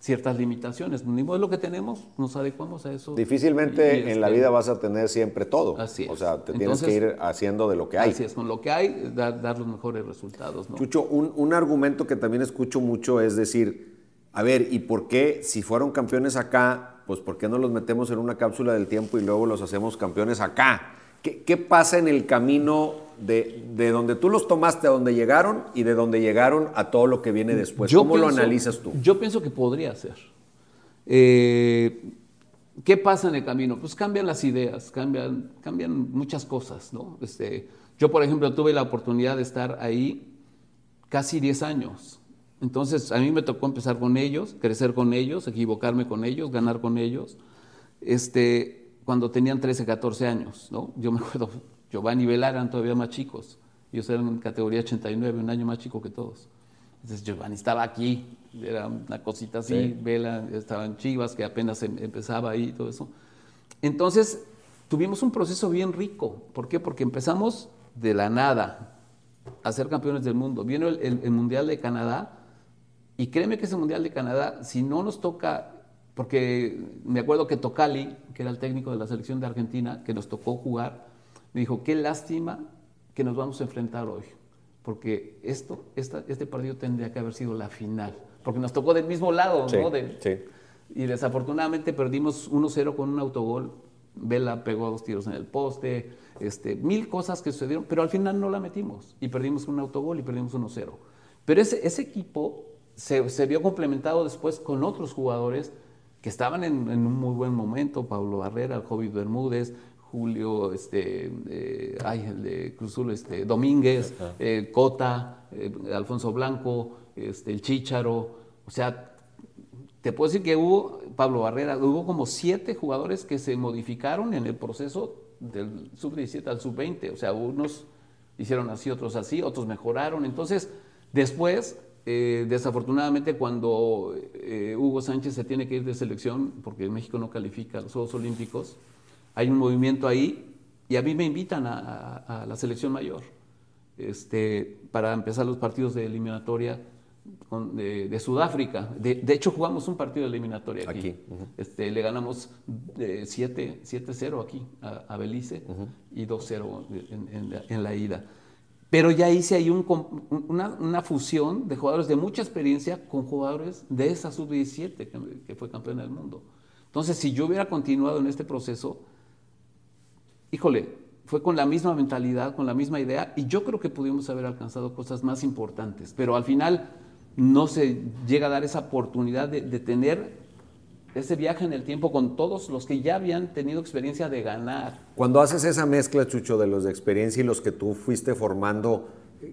ciertas limitaciones. Ni modo lo que tenemos, nos adecuamos a eso. Difícilmente en la este, vida vas a tener siempre todo. Así es. O sea, te tienes que ir haciendo de lo que hay. Así es, con lo que hay, dar, dar los mejores resultados. ¿no? Chucho, un, un, argumento que también escucho mucho es decir, a ver, ¿y por qué si fueron campeones acá, pues por qué no los metemos en una cápsula del tiempo y luego los hacemos campeones acá? ¿Qué, qué pasa en el camino de, de, donde tú los tomaste a donde llegaron y de donde llegaron a todo lo que viene después. ¿Cómo lo analizas tú? Yo pienso que podría ser. Eh, ¿Qué pasa en el camino? Pues cambian las ideas, cambian, cambian muchas cosas. ¿no? Este, yo, por ejemplo, tuve la oportunidad de estar ahí casi 10 años. Entonces, a mí me tocó empezar con ellos, crecer con ellos, equivocarme con ellos, ganar con ellos, este, cuando tenían 13, 14 años. ¿no? Yo me acuerdo Giovanni y Vela eran todavía más chicos. Ellos eran en categoría 89, un año más chico que todos. Entonces Giovanni estaba aquí, era una cosita así, Vela estaba en Chivas, que apenas em, empezaba ahí y todo eso. Entonces, tuvimos un proceso bien rico. ¿Por qué? Porque empezamos de la nada a ser campeones del mundo. Vino el, Mundial de Canadá y créeme que ese Mundial de Canadá, si no nos toca, porque me acuerdo que Tocali, que era el técnico de la selección de Argentina, que nos tocó jugar, me dijo, qué lástima que nos vamos a enfrentar hoy, porque esto, este partido tendría que haber sido la final, porque nos tocó del mismo lado, ¿no? sí. Y desafortunadamente perdimos 1-0 con un autogol Vela pegó dos tiros en el poste, este, mil cosas que sucedieron, pero al final no la metimos y perdimos un autogol y perdimos 1-0. Pero ese, ese equipo se, se, vio complementado después con otros jugadores que estaban en, un muy buen momento, Pablo Barrera, el Bermúdez, Julio, este, eh, ay, el de Cruzul, este, Domínguez, eh, Cota, eh, Alfonso Blanco, este, el Chícharo, o sea, te puedo decir que hubo, Pablo Barrera, hubo como siete jugadores que se modificaron en el proceso del sub-17 al sub-20. O sea, unos hicieron así, otros así, otros mejoraron. Entonces, después, eh, desafortunadamente, cuando eh, Hugo Sánchez se tiene que ir de selección, porque México no califica a los Juegos Olímpicos, hay un movimiento ahí y a mí me invitan a, la selección mayor este, para empezar los partidos de eliminatoria de, Sudáfrica. De, hecho, jugamos un partido de eliminatoria aquí. este, le ganamos 7-0 aquí a, Belice y 2-0 en, la, ida. Pero ya hice ahí una, fusión de jugadores de mucha experiencia con jugadores de esa sub-17 que, que, fue campeón del mundo. Entonces, si yo hubiera continuado en este proceso, híjole, fue con la misma mentalidad, con la misma idea, y yo creo que pudimos haber alcanzado cosas más importantes. Pero al final no se llega a dar esa oportunidad de, tener ese viaje en el tiempo con todos los que ya habían tenido experiencia de ganar. Cuando haces esa mezcla, Chucho, de los de experiencia y los que tú fuiste formando,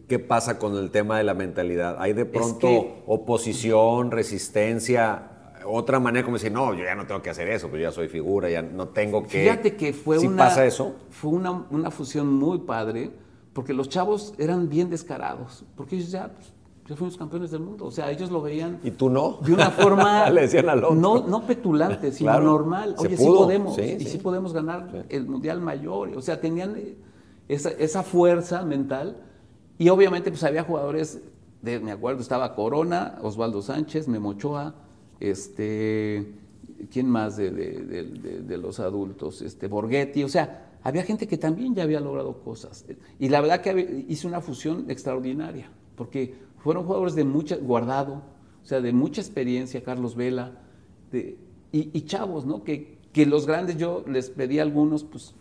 ¿qué pasa con el tema de la mentalidad? ¿Hay de pronto oposición, resistencia? Otra manera como decir, no, yo ya no tengo que hacer eso, pues ya soy figura, ya no tengo que... Fíjate que fue una... pasa eso? Fue una, una, fusión muy padre, porque los chavos eran bien descarados, porque ellos ya... Pues, ya fuimos campeones del mundo. O sea, ellos lo veían. ¿Y tú no? De una forma. Le decían al otro. No, no petulante, sino normal. Oye, sí podemos. y sí. podemos ganar el mundial mayor. O sea, tenían esa, esa, fuerza mental. Y obviamente, pues había jugadores. De, me acuerdo, estaba Corona, Osvaldo Sánchez, Memochoa, este. ¿Quién más de, de, de, los adultos? Este, Borghetti. O sea, había gente que también ya había logrado cosas. Y la verdad que hizo una fusión extraordinaria. Porque fueron jugadores de mucha, guardado, o sea, de mucha experiencia, Carlos Vela, y, chavos, ¿no? Que, que, los grandes yo les pedí a algunos, pues,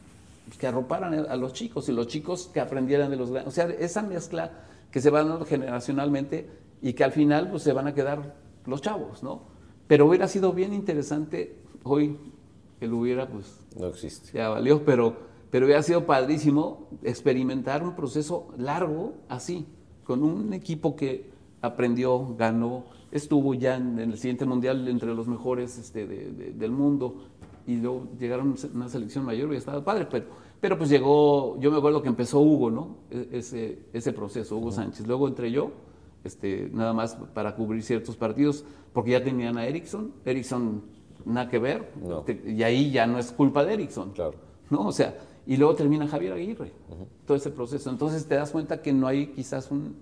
que arroparan a los chicos y los chicos que aprendieran de los grandes. O sea, esa mezcla que se va dando generacionalmente y que al final pues, se van a quedar los chavos, ¿no? Pero hubiera sido bien interesante hoy que lo hubiera, pues. No existe. Ya valió, pero, pero hubiera sido padrísimo experimentar un proceso largo así con un equipo que aprendió, ganó, estuvo ya en, el siguiente mundial entre los mejores este, del mundo y luego llegaron a una selección mayor y estaba padre, pero, pero pues llegó, yo me acuerdo que empezó Hugo, ¿no? E, ese, ese proceso, Hugo Sánchez. Luego entré yo, este, nada más para cubrir ciertos partidos, porque ya tenían a Erickson, Erickson nada que ver, y ahí ya no es culpa de Erickson. Claro. ¿no? O sea, y luego termina Javier Aguirre, todo ese proceso. Entonces te das cuenta que no hay quizás un,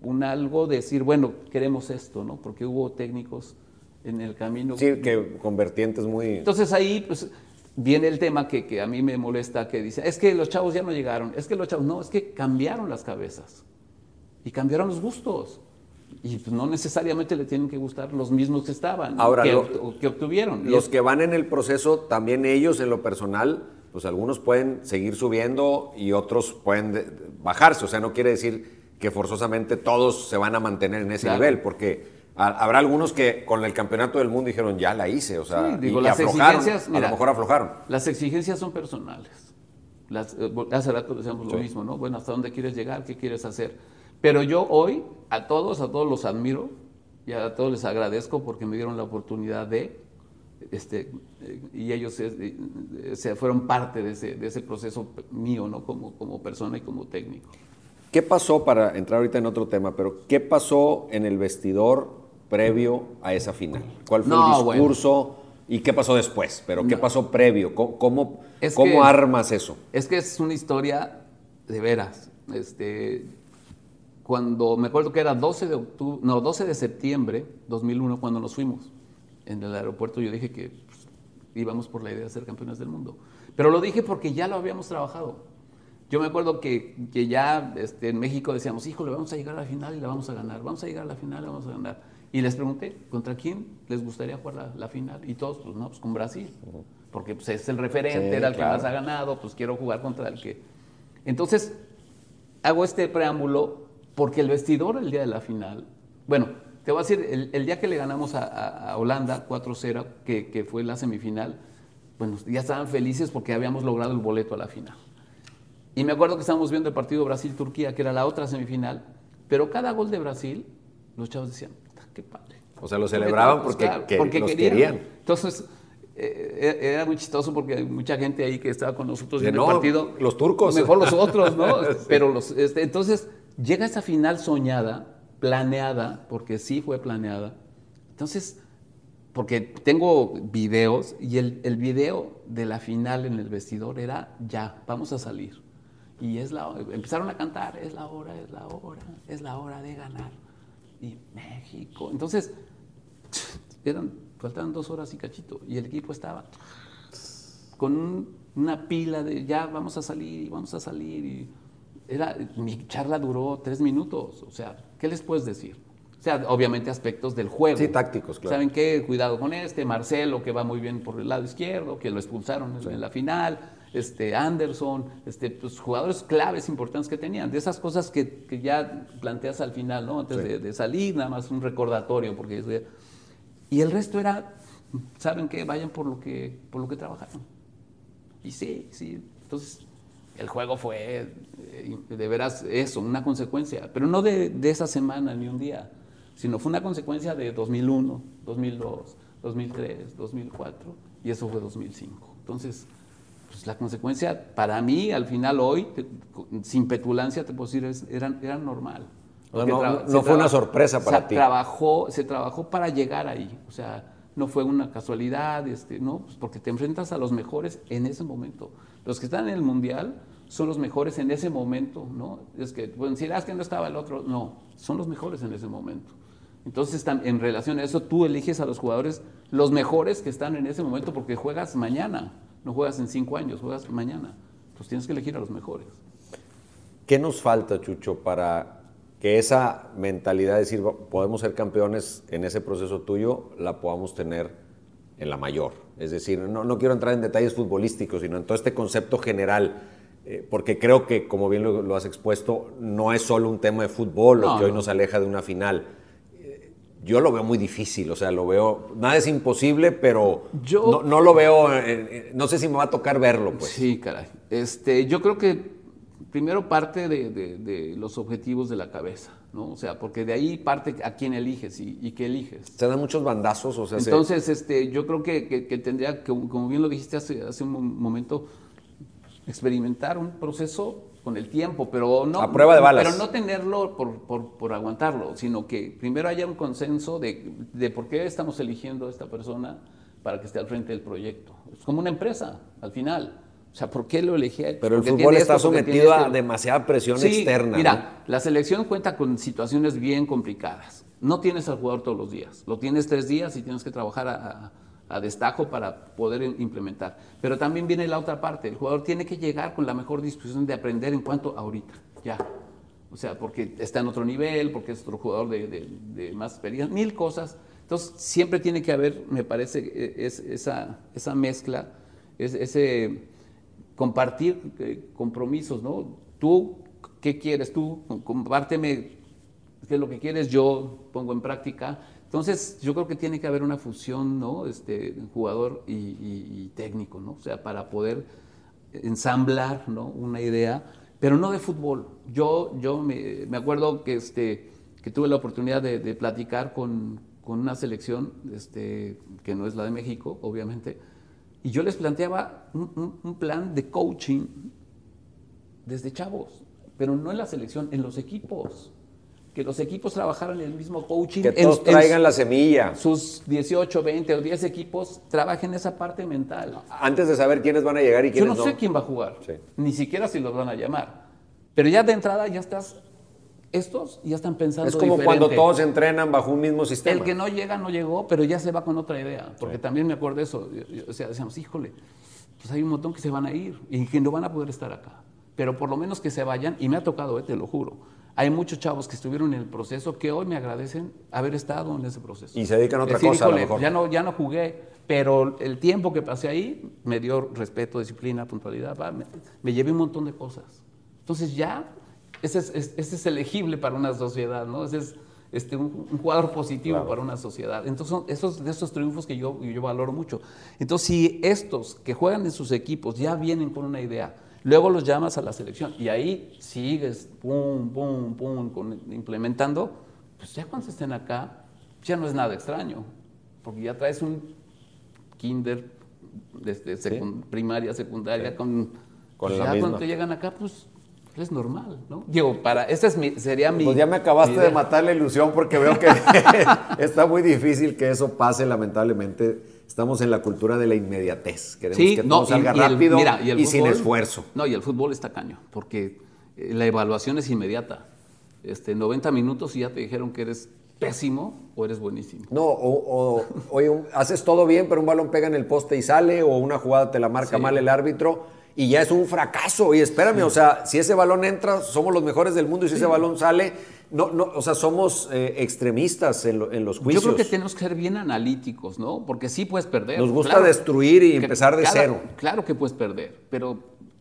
un, algo de decir, bueno, queremos esto, ¿no? Porque hubo técnicos en el camino. Sí, que con vertientes muy... Entonces ahí pues, viene el tema que, que, a mí me molesta, que dice, es que los chavos ya no llegaron, es que los chavos, no, es que cambiaron las cabezas y cambiaron los gustos. Y pues, no necesariamente le tienen que gustar los mismos que estaban, Ahora, que, que obtuvieron. Los que van en el proceso, también ellos en lo personal pues algunos pueden seguir subiendo y otros pueden bajarse. O sea, no quiere decir que forzosamente todos se van a mantener en ese nivel, porque habrá algunos que con el campeonato del mundo dijeron, ya la hice, o sea, digo, y, las exigencias, a lo mejor aflojaron. Las exigencias son personales. Las, eh, hace rato decíamos lo mismo, ¿no? Bueno, ¿hasta dónde quieres llegar? ¿Qué quieres hacer? Pero yo hoy a todos, a todos los admiro y a todos les agradezco porque me dieron la oportunidad de este, y ellos se, fueron parte de ese, proceso mío, ¿no? Como, como persona y como técnico. ¿Qué pasó, para entrar ahorita en otro tema, pero qué pasó en el vestidor previo a esa final? ¿Cuál fue el discurso? ¿Y qué pasó después? ¿Pero qué pasó previo? ¿Cómo, cómo, armas eso? Es que es una historia de veras. Este, cuando me acuerdo que era 12 de octubre, no, 12 de septiembre 2001 cuando nos fuimos en el aeropuerto, yo dije que pues, íbamos por la idea de ser campeones del mundo. Pero lo dije porque ya lo habíamos trabajado. Yo me acuerdo que, que ya este, en México decíamos, híjole, vamos a llegar a la final y la vamos a ganar, vamos a llegar a la final y la vamos a ganar. Y les pregunté, ¿contra quién les gustaría jugar la, final? Y todos, pues no, pues con Brasil, porque pues, es el referente, era el que más ha ganado, pues quiero jugar contra el que... Entonces, hago este preámbulo porque el vestidor el día de la final, bueno, te voy a decir, el, día que le ganamos a, Holanda 4-0, que, que fue la semifinal, bueno, ya estaban felices porque habíamos logrado el boleto a la final. Y me acuerdo que estábamos viendo el partido Brasil-Turquía, que era la otra semifinal, pero cada gol de Brasil, los chavos decían, qué padre. O sea, lo celebraban porque, los querían. Entonces, eh, eh, era muy chistoso porque hay mucha gente ahí que estaba con nosotros en el partido. Los turcos. Mejor los otros, ¿no? Pero los, este, entonces, llega esa final soñada, planeada, porque sí fue planeada. Entonces, porque tengo videos y el, el video de la final en el vestidor era ya, vamos a salir. Y es la, empezaron a cantar, es la hora, es la hora, es la hora de ganar. Y México. Entonces, eran, faltaban dos horas y cachito. Y el equipo estaba con una pila de ya vamos a salir y vamos a salir. Y era, mi charla duró tres minutos. O sea, ¿qué les puedes decir? O sea, obviamente aspectos del juego. Sí, tácticos, claro. ¿Saben qué? Cuidado con este, Marcelo, que va muy bien por el lado izquierdo, que lo expulsaron en la final este, Anderson, este, pues, jugadores claves importantes que tenían, de esas cosas que, ya planteas al final, ¿no? antes de, salir, nada más un recordatorio, porque y el resto era, ¿saben qué? Vayan por lo que, por lo que trabajaron. Y sí, sí, entonces el juego fue de veras eso, una consecuencia, pero no de, de esa semana ni un día, sino fue una consecuencia de 2001, 2002, 2003, 2004 y eso fue 2005. Entonces, pues la consecuencia para mí, al final hoy, sin petulancia te puedo decir, era, era normal. no, fue una sorpresa para ti. Trabajó, se trabajó para llegar ahí. O sea, no fue una casualidad, este, no, pues porque te enfrentas a los mejores en ese momento. Los que están en el mundial son los mejores en ese momento, ¿no? Es que pueden decir, ah, que no estaba el otro. No, son los mejores en ese momento. Entonces, en relación a eso, tú eliges a los jugadores los mejores que están en ese momento porque juegas mañana. No juegas en cinco años, juegas mañana. Pues tienes que elegir a los mejores. ¿Qué nos falta, Chucho, para que esa mentalidad de decir podemos ser campeones en ese proceso tuyo la podamos tener en la mayor? Es decir, no, quiero entrar en detalles futbolísticos, sino en todo este concepto general. Eh, porque creo que, como bien lo, has expuesto, no es solo un tema de fútbol lo que hoy nos aleja de una final yo lo veo muy difícil, o sea, lo veo, nada es imposible, pero yo, no, lo veo, eh, eh, no sé si me va a tocar verlo. Pues. Sí, caray. Este, yo creo que primero parte de, los objetivos de la cabeza, ¿no? O sea, porque de ahí parte a quién eliges y, qué eliges. Se dan muchos bandazos, o sea. Entonces, este, yo creo que, tendría, que, como bien lo dijiste hace, hace un momento, experimentar un proceso con el tiempo, pero no, a prueba de balas. pero no tenerlo por, por, aguantarlo, sino que primero haya un consenso de, de, por qué estamos eligiendo a esta persona para que esté al frente del proyecto. Es como una empresa, al final. O sea, ¿por qué lo elegí? Pero el fútbol está sometido a demasiada presión sí, externa. Mira, la selección cuenta con situaciones bien complicadas. No tienes al jugador todos los días. Lo tienes tres días y tienes que trabajar a a destajo para poder implementar. Pero también viene la otra parte, el jugador tiene que llegar con la mejor disposición de aprender en cuanto ahorita, ya. O sea, porque está en otro nivel, porque es otro jugador de, más experiencia, mil cosas. Entonces, siempre tiene que haber, me parece, e, es, esa, esa mezcla, ese compartir eh, compromisos, ¿no? Tú, ¿qué quieres? Tú, compárteme qué es lo que quieres, yo pongo en práctica entonces, yo creo que tiene que haber una fusión, ¿no? Este, jugador y, técnico, ¿no? O sea, para poder ensamblar, ¿no? Una idea, pero no de fútbol. Yo, yo me, acuerdo que, este, que tuve la oportunidad de, platicar con, una selección este, que no es la de México, obviamente, y yo les planteaba un, un plan de coaching desde chavos, pero no en la selección, en los equipos que los equipos trabajaran el mismo coaching. Que todos traigan la semilla. Sus 18, 20 o 10 equipos trabajen esa parte mental. Antes de saber quiénes van a llegar y quiénes no. Yo no sé quién va a jugar, ni siquiera si los van a llamar. Pero ya de entrada ya estás, estos ya están pensando Es como cuando todos entrenan bajo un mismo sistema. El que no llega no llegó, pero ya se va con otra idea. Porque también me acuerdo de eso. O sea, decíamos, híjole, pues hay un montón que se van a ir y que no van a poder estar acá. Pero por lo menos que se vayan, y me ha tocado, eh, te lo juro hay muchos chavos que estuvieron en el proceso que hoy me agradecen haber estado en ese proceso. Y se dedican a otra cosa. a lo mejor. Ya, no, ya no jugué, pero el tiempo que pasé ahí me dio respeto, disciplina, puntualidad. me, llevé un montón de cosas. Entonces ya, ese es, ese es elegible para una sociedad, ¿no? Ese es este, un, jugador positivo para una sociedad. Entonces son esos, de esos triunfos que yo, yo valoro mucho. Entonces si estos que juegan en sus equipos ya vienen con una idea, Luego los llamas a la selección y ahí sigues, pum, pum, pum, implementando. Pues ya cuando estén acá, ya no es nada extraño, porque ya traes un kinder, desde primaria, secundaria, con, con ya cuando te llegan acá, pues es normal, ¿no? Digo, para, esta es sería mi... Pues ya me acabaste de matar la ilusión porque veo que está muy difícil que eso pase, lamentablemente Estamos en la cultura de la inmediatez. Queremos que todo salga rápido y, sin esfuerzo. No, y el fútbol está caño, porque eh, la evaluación es inmediata. Este, 90 minutos y ya te dijeron que eres pésimo o eres buenísimo. No, o, haces todo bien, pero un balón pega en el poste y sale, o una jugada te la marca mal el árbitro y ya es un fracaso. Y espérame, o sea, si ese balón entra, somos los mejores del mundo y si ese balón sale, no, no, o sea, somos eh, extremistas en, los juicios. Yo creo que tenemos que ser bien analíticos, ¿no? Porque sí puedes perder. Nos gusta destruir y empezar de cero. Claro que puedes perder, pero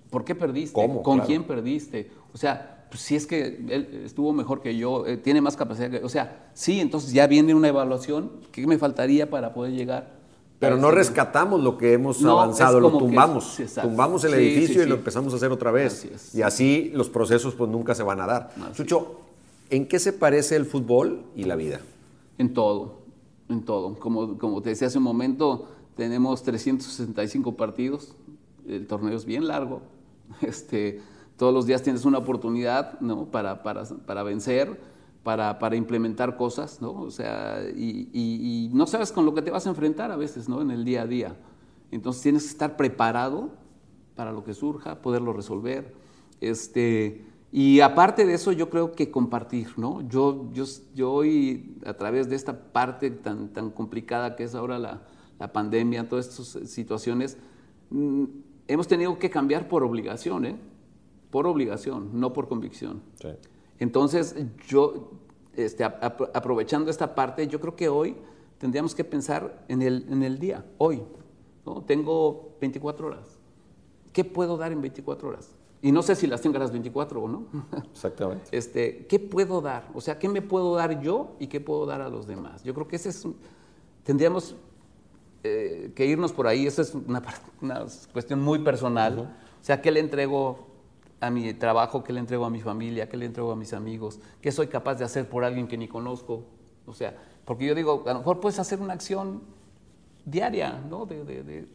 ¿por qué perdiste? ¿Cómo? ¿Con quién perdiste? O sea, pues, si es que él estuvo mejor que yo, eh, tiene más capacidad que... O sea, sí, entonces ya viene una evaluación. ¿Qué me faltaría para poder llegar? Pero no rescatamos lo que hemos avanzado, lo tumbamos. tumbamos el edificio y lo empezamos a hacer otra vez. y así los procesos pues nunca se van a dar. Chucho, ¿En qué se parece el fútbol y la vida? En todo, en todo. Como, como te decía hace un momento, tenemos 365 partidos, el torneo es bien largo, este, todos los días tienes una oportunidad ¿no? para, para, para vencer, para, para, implementar cosas, ¿no? O sea, y, y, no sabes con lo que te vas a enfrentar a veces, ¿no? En el día a día. Entonces tienes que estar preparado para lo que surja, poderlo resolver. Este, y aparte de eso, yo creo que compartir, ¿no? Yo, yo, yo hoy, a través de esta parte tan, tan complicada que es ahora la, la pandemia, todas estas situaciones, mm, hemos tenido que cambiar por obligación, ¿eh? Por obligación, no por convicción. Entonces, yo, este, aprovechando esta parte, yo creo que hoy tendríamos que pensar en el, en el día, hoy. ¿no? Tengo 24 horas. ¿Qué puedo dar en 24 horas? Y no sé si las tengo a las 24 o no. Exactamente. Este, ¿Qué puedo dar? O sea, ¿qué me puedo dar yo y qué puedo dar a los demás? Yo creo que ese es tendríamos eh, que irnos por ahí. Esa es una, cuestión muy personal. O sea, ¿qué le entrego a mi trabajo? ¿Qué le entrego a mi familia? ¿Qué le entrego a mis amigos? ¿Qué soy capaz de hacer por alguien que ni conozco? O sea, porque yo digo, a lo mejor puedes hacer una acción diaria, ¿no? de, de,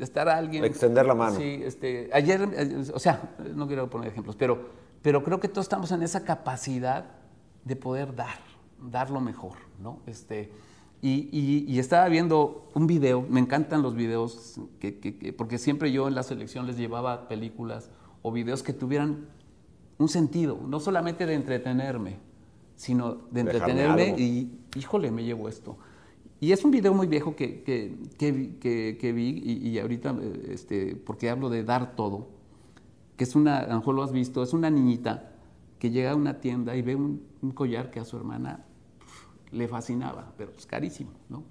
estar a alguien. Extender la mano. Sí, este, ayer, o sea, no quiero poner ejemplos, pero, pero creo que todos estamos en esa capacidad de poder dar, dar lo mejor, ¿no? Este, y, y, estaba viendo un video, me encantan los videos, que, porque siempre yo en la selección les llevaba películas o videos que tuvieran un sentido, no solamente de entretenerme, sino de entretenerme y, híjole, me llevo esto. Y es un video muy viejo que, que, vi y, ahorita, este, porque hablo de dar todo, que es una, a lo mejor lo has visto, es una niñita que llega a una tienda y ve un, collar que a su hermana le fascinaba, pero es pues carísimo, ¿no?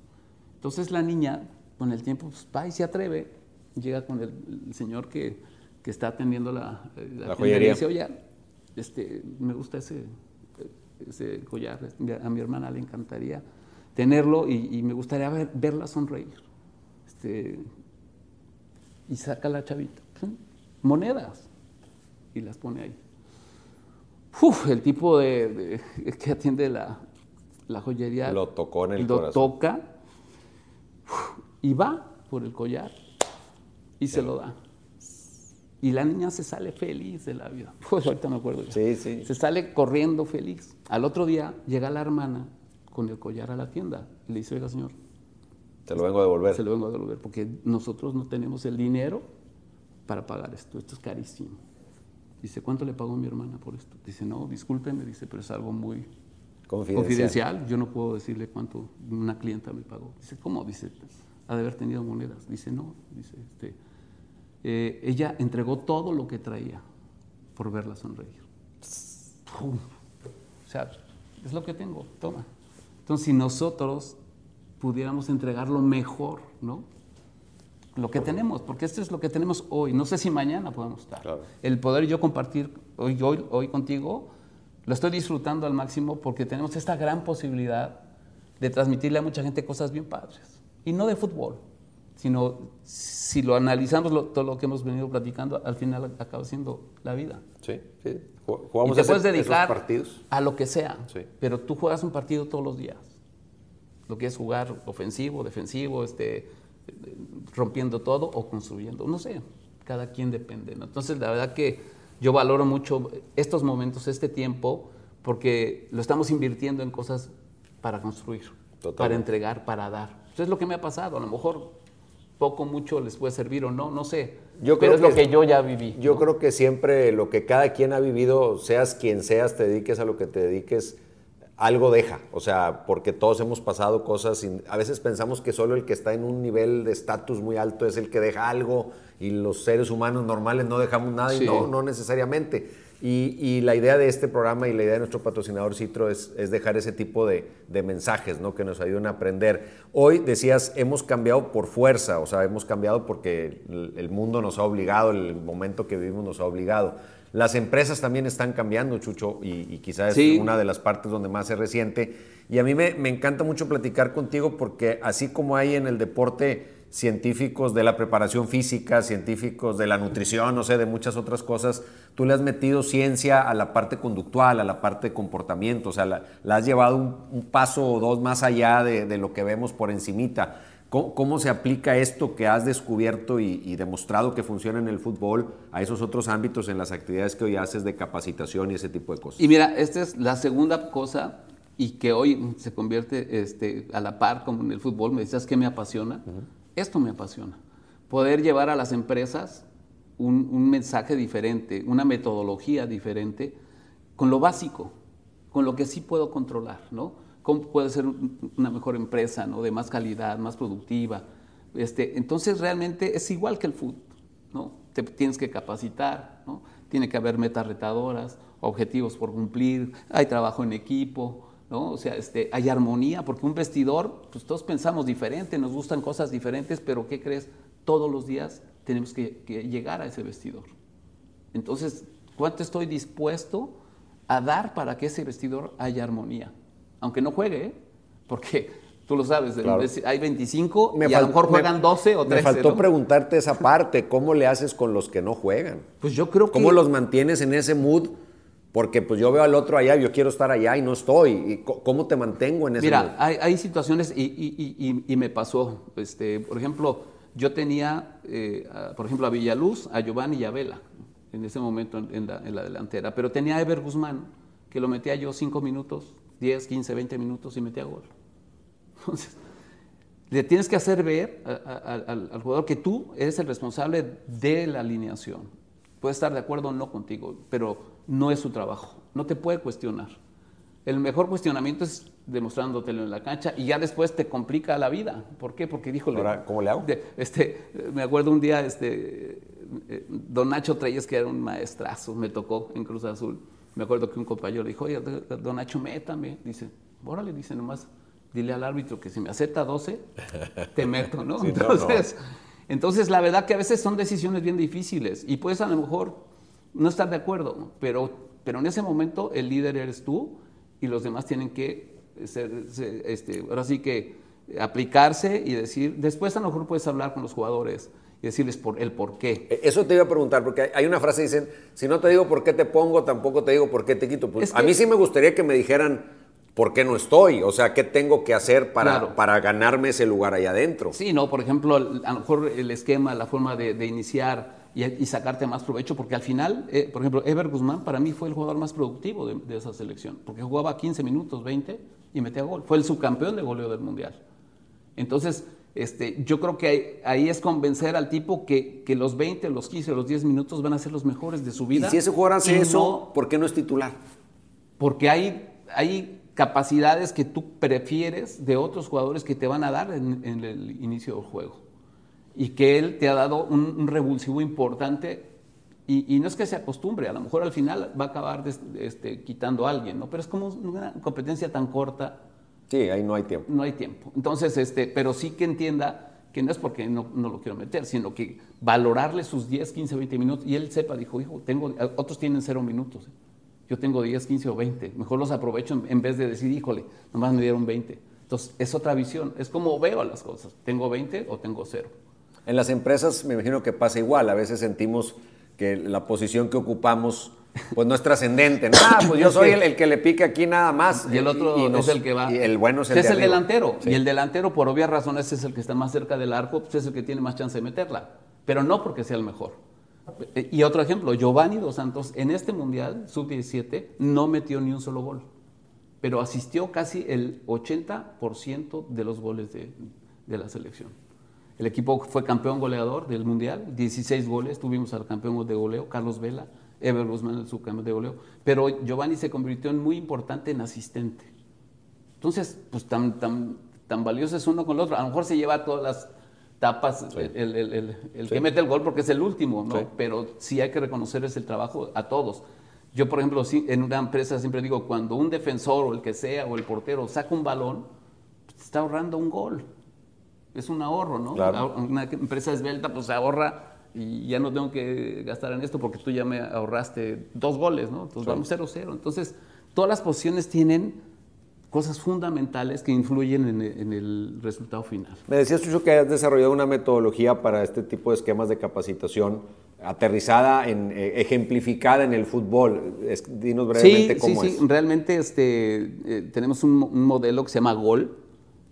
Entonces la niña, con el tiempo, pues, va y se atreve, llega con el, señor que, está atendiendo la, la, joyería. y dice, oye, este, me gusta ese, ese collar, a mi hermana le encantaría tenerlo y, me gustaría verla sonreír. Este, y saca la chavita, monedas, y las pone ahí. Uf, el tipo de, que atiende la, joyería lo tocó en el lo toca y va por el collar y se lo da. Y la niña se sale feliz de la vida. Pues ahorita me acuerdo. Sí, sí. Se sale corriendo feliz. Al otro día llega la hermana con el collar a la tienda y le dice, oiga señor. Se lo vengo a devolver. Se lo vengo a devolver porque nosotros no tenemos el dinero para pagar esto. Esto es carísimo. Dice, ¿cuánto le pagó mi hermana por esto? Dice, no, discúlpeme, dice, pero es algo muy confidencial. confidencial. Yo no puedo decirle cuánto una clienta me pagó. Dice, ¿cómo? Dice, ha de haber tenido monedas. Dice, no, dice, este, eh, ella entregó todo lo que traía por verla sonreír. ¡Pum! O sea, es lo que tengo, toma. Entonces, si nosotros pudiéramos entregar lo mejor, ¿no? lo que tenemos, porque esto es lo que tenemos hoy. No sé si mañana podemos estar. El poder yo compartir hoy, hoy, hoy contigo, lo estoy disfrutando al máximo porque tenemos esta gran posibilidad de transmitirle a mucha gente cosas bien padres. Y no de fútbol, sino si lo analizamos todo lo que hemos venido platicando, al final acaba siendo la vida. Sí, sí. Jugamos y te puedes dedicar partidos. a lo que sea, pero tú juegas un partido todos los días. Lo que es jugar ofensivo, defensivo, este rompiendo todo o construyendo, no sé, cada quien depende. Entonces, la verdad que yo valoro mucho estos momentos, este tiempo, porque lo estamos invirtiendo en cosas para construir, para entregar, para dar. Eso es lo que me ha pasado, a lo mejor poco, mucho les puede servir o no, no sé. Yo pero es lo que yo ya viví. Yo creo que siempre lo que cada quien ha vivido, seas quien seas, te dediques a lo que te dediques, algo deja, o sea, porque todos hemos pasado cosas, a veces pensamos que solo el que está en un nivel de estatus muy alto es el que deja algo y los seres humanos normales no dejamos nada y no, no necesariamente. Y, la idea de este programa y la idea de nuestro patrocinador Citro es, es dejar ese tipo de, de, mensajes ¿no? que nos ayuden a aprender. Hoy decías, hemos cambiado por fuerza, o sea, hemos cambiado porque el mundo nos ha obligado, el momento que vivimos nos ha obligado. Las empresas también están cambiando, Chucho, y, quizás es una de las partes donde más se resiente. Y a mí me, encanta mucho platicar contigo porque así como hay en el deporte científicos de la preparación física, científicos de la nutrición, no sé, de muchas otras cosas, tú le has metido ciencia a la parte conductual, a la parte de comportamiento, o sea, la, has llevado un, paso o dos más allá de, de lo que vemos por encimita. ¿Cómo, se aplica esto que has descubierto y, demostrado que funciona en el fútbol a esos otros ámbitos en las actividades que hoy haces de capacitación y ese tipo de cosas? Y mira, esta es la segunda cosa y que hoy se convierte este, a la par como en el fútbol. Me decías que me apasiona. Esto me apasiona. Poder llevar a las empresas un, mensaje diferente, una metodología diferente, con lo básico, con lo que sí puedo controlar, ¿no? cómo puede ser una mejor empresa, ¿no? De más calidad, más productiva. Este, entonces realmente es igual que el fútbol, ¿no? Te tienes que capacitar, ¿no? Tiene que haber metas retadoras, objetivos por cumplir, hay trabajo en equipo, ¿no? O sea, este, hay armonía, porque un vestidor, pues todos pensamos diferente, nos gustan cosas diferentes, pero ¿qué crees? Todos los días tenemos que, que llegar a ese vestidor. Entonces, ¿cuánto estoy dispuesto a dar para que ese vestidor haya armonía? aunque no juegue, ¿eh? porque tú lo sabes, hay 25 y a lo mejor juegan 12 o 13. Me faltó preguntarte esa parte, ¿cómo le haces con los que no juegan? Pues yo creo que... ¿Cómo los mantienes en ese mood? Porque pues yo veo al otro allá, yo quiero estar allá y no estoy. ¿Y ¿Cómo te mantengo en ese Mira? Hay, hay, situaciones y, me pasó. Este, por ejemplo, yo tenía, eh, por ejemplo, a Villaluz, a Giovanni y a Vela en ese momento en la, en la delantera. Pero tenía a Ever Guzmán, que lo metía yo cinco minutos 10, 15, 20 minutos y metía gol. Entonces, le tienes que hacer ver al jugador que tú eres el responsable de la alineación. Puede estar de acuerdo o no contigo, pero no es su trabajo. No te puede cuestionar. El mejor cuestionamiento es demostrándotelo en la cancha y ya después te complica la vida. ¿Por qué? Porque dijo... ¿cómo le hago? este, me acuerdo un día, este, eh, don Nacho Treyes, que era un maestrazo, me tocó en Cruz Azul me acuerdo que un compañero le dijo, oye, don Nacho, métame. Dice, órale, dice nomás, dile al árbitro que si me acepta 12, te meto, ¿no? entonces, entonces, la verdad que a veces son decisiones bien difíciles y puedes a lo mejor no estar de acuerdo, pero, pero en ese momento el líder eres tú y los demás tienen que ser, este, ahora sí que aplicarse y decir, después a lo mejor puedes hablar con los jugadores y decirles por el por qué. E, eso te iba a preguntar, porque hay una frase que dicen, si no te digo por qué te pongo, tampoco te digo por qué te quito. Pues, a mí sí me gustaría que me dijeran por qué no estoy, o sea, qué tengo que hacer para, para ganarme ese lugar ahí adentro. Sí, no, por ejemplo, a lo mejor el esquema, la forma de, iniciar, y, sacarte más provecho, porque al final, eh, por ejemplo, Ever Guzmán para mí fue el jugador más productivo de, esa selección, porque jugaba 15 minutos, 20 y metía gol. Fue el subcampeón de goleo del Mundial. Entonces, este, yo creo que ahí, es convencer al tipo que, que, los 20, los 15, los 10 minutos van a ser los mejores de su vida. Y si ese jugador hace eso, ¿por qué no es titular? Porque hay, hay capacidades que tú prefieres de otros jugadores que te van a dar en el inicio del juego y que él te ha dado un, revulsivo importante y, no es que se acostumbre, a lo mejor al final va a acabar este, quitando a alguien, ¿no? Pero es como una competencia tan corta. Sí, ahí no hay tiempo. No hay tiempo. Entonces, este, pero sí que entienda que no es porque no, no, lo quiero meter, sino que valorarle sus 10, 15, 20 minutos y él sepa, dijo, hijo, tengo, otros tienen cero minutos, yo tengo 10, 15 o 20, mejor los aprovecho en, vez de decir, híjole, nomás me dieron 20. Entonces, es otra visión, es como veo las cosas, tengo 20 o tengo cero. En las empresas me imagino que pasa igual, a veces sentimos que la posición que ocupamos pues no es trascendente. Ah, pues yo soy el, que le pica aquí nada más. Y el otro es el que va. Y el bueno es el, es el delantero. Y el delantero, por obvias razones, es el que está más cerca del arco, pues es el que tiene más chance de meterla. Pero no porque sea el mejor. Y otro ejemplo, Giovanni Dos Santos en este Mundial, sub-17, no metió ni un solo gol. Pero asistió casi el 80% de los goles de la selección. El equipo fue campeón goleador del Mundial, 16 goles, tuvimos al campeón de goleo, Carlos Vela, Ever Guzmán, el subcampeón de goleo, pero Giovanni se convirtió en muy importante en asistente. Entonces, pues tan, tan, tan valioso es uno con el otro. A lo mejor se lleva todas las tapas el, que mete el gol porque es el último, ¿no? Pero sí hay que reconocer ese trabajo a todos. Yo, por ejemplo, en una empresa siempre digo, cuando un defensor o el que sea o el portero saca un balón, pues, está ahorrando un gol es un ahorro, ¿no? Una empresa esbelta pues se ahorra y ya no tengo que gastar en esto porque tú ya me ahorraste dos goles, ¿no? Entonces vamos 0-0. Entonces, todas las posiciones tienen cosas fundamentales que influyen en, el resultado final. Me decías, Chucho, que has desarrollado una metodología para este tipo de esquemas de capacitación aterrizada, en, eh, ejemplificada en el fútbol. dinos brevemente cómo sí, es. Sí, realmente este, eh, tenemos un, un modelo que se llama GOL,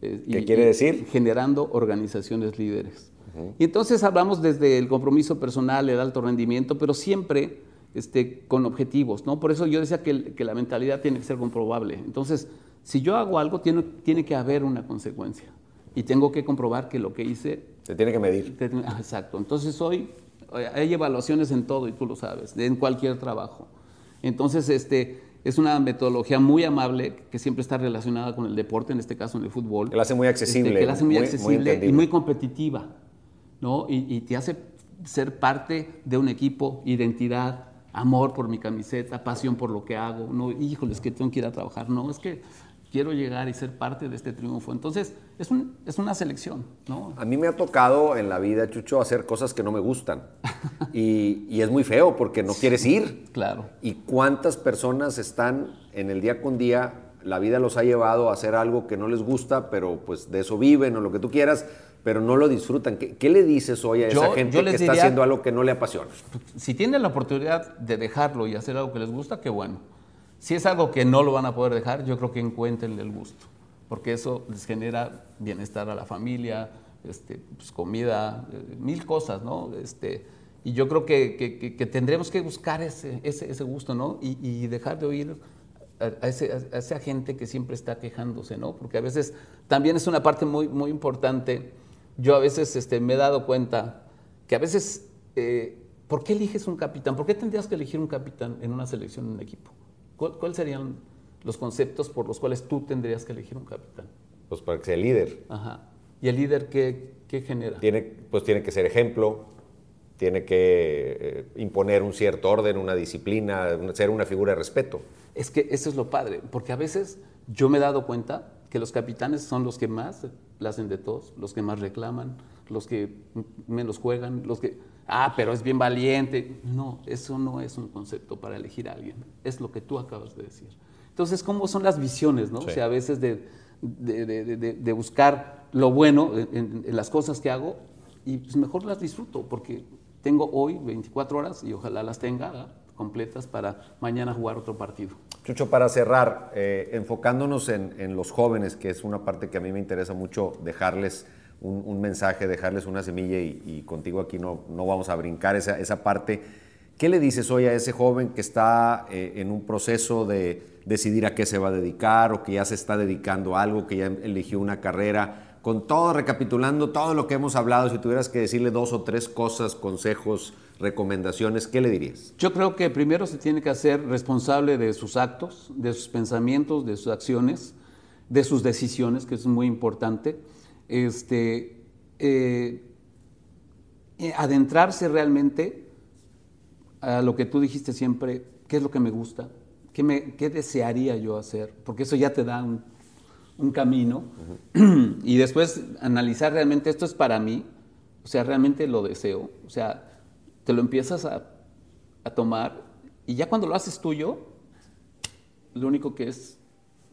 eh, ¿Qué quiere decir? Generando organizaciones líderes. Y entonces hablamos desde el compromiso personal, el alto rendimiento, pero siempre este, con objetivos, ¿no? Por eso yo decía que, la mentalidad tiene que ser comprobable. Entonces, si yo hago algo, tiene, tiene que haber una consecuencia. Y tengo que comprobar que lo que hice... Se tiene que medir. Ah, exacto. Entonces hoy hay evaluaciones en todo, y tú lo sabes, en cualquier trabajo. Entonces, este, es una metodología muy amable que siempre está relacionada con el deporte, en este caso en el fútbol. Que la hace muy accesible. Este, que la hace muy, accesible y muy competitiva, ¿no? Y, te hace ser parte de un equipo, identidad, amor por mi camiseta, pasión por lo que hago. No, híjoles, que tengo que ir a trabajar. No, es que quiero llegar y ser parte de este triunfo. Entonces, es, es una selección, ¿no? A mí me ha tocado en la vida, Chucho, hacer cosas que no me gustan. y, es muy feo porque no quieres ir. Claro. ¿Y cuántas personas están en el día con día? La vida los ha llevado a hacer algo que no les gusta, pero pues de eso viven o lo que tú quieras, pero no lo disfrutan. ¿Qué, le dices hoy a esa gente que está haciendo algo que no le apasiona? Si tienen la oportunidad de dejarlo y hacer algo que les gusta, qué bueno si es algo que no lo van a poder dejar, yo creo que encuentren el gusto, porque eso les genera bienestar a la familia, este, pues, comida, eh, mil cosas, ¿no? Este, y yo creo que, tendremos que buscar ese, ese, ese gusto, ¿no? Y, dejar de oír a, ese, a, esa gente que siempre está quejándose, ¿no? Porque a veces también es una parte muy, muy importante. Yo a veces este, me he dado cuenta que a veces, eh, ¿por qué eliges un capitán? ¿Por qué tendrías que elegir un capitán en una selección, en un equipo? ¿Cuáles serían los conceptos por los cuales tú tendrías que elegir un capitán? Pues para que sea líder. Ajá. ¿Y el líder qué, qué genera? Tiene, pues tiene que ser ejemplo, tiene que eh, imponer un cierto orden, una disciplina, ser una figura de respeto. Es que eso es lo padre, porque a veces yo me he dado cuenta que los capitanes son los que más la hacen de todos, los que más reclaman, los que menos juegan, los que ah, pero es bien valiente. No, eso no es un concepto para elegir a alguien, es lo que tú acabas de decir. Entonces, ¿cómo son las visiones, no? O sea, a veces de, de, buscar lo bueno en, las cosas que hago y pues mejor las disfruto porque tengo hoy 24 horas y ojalá las tenga completas para mañana jugar otro partido. Chucho, para cerrar, eh, enfocándonos en, en los jóvenes, que es una parte que a mí me interesa mucho dejarles un, mensaje, dejarles una semilla y, contigo aquí no, no vamos a brincar esa, esa parte. ¿Qué le dices hoy a ese joven que está eh, en un proceso de decidir a qué se va a dedicar o que ya se está dedicando a algo, que ya eligió una carrera? Con todo, recapitulando todo lo que hemos hablado, si tuvieras que decirle dos o tres cosas, consejos, recomendaciones, ¿qué le dirías? Yo creo que primero se tiene que hacer responsable de sus actos, de sus pensamientos, de sus acciones, de sus decisiones, que es muy importante. Este, eh, eh, adentrarse realmente a lo que tú dijiste siempre, qué es lo que me gusta, qué, me, qué desearía yo hacer, porque eso ya te da un, camino. Y después analizar realmente esto es para mí, o sea, realmente lo deseo, o sea, te lo empiezas a, tomar y ya cuando lo haces tuyo, lo único que es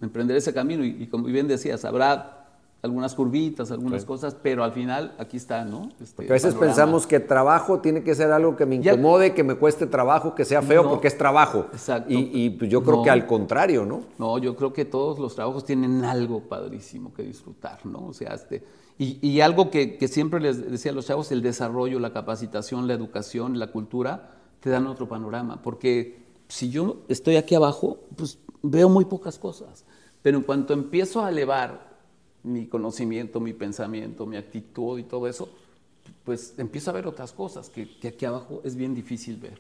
emprender ese camino y, como bien decías, habrá algunas curvitas, algunas cosas, pero al final aquí está, ¿no? Este, a veces pensamos que trabajo tiene que ser algo que me incomode, que me cueste trabajo, que sea feo, porque es trabajo. Exacto. Y, pues yo creo que al contrario, ¿no? No, yo creo que todos los trabajos tienen algo padrísimo que disfrutar, ¿no? O sea, este, y, algo que, que, siempre les decía a los chavos, el desarrollo, la capacitación, la educación, la cultura, te dan otro panorama, porque si yo estoy aquí abajo, pues veo muy pocas cosas, pero en cuanto empiezo a elevar mi conocimiento, mi pensamiento, mi actitud y todo eso, pues empiezo a ver otras cosas que, aquí abajo es bien difícil ver.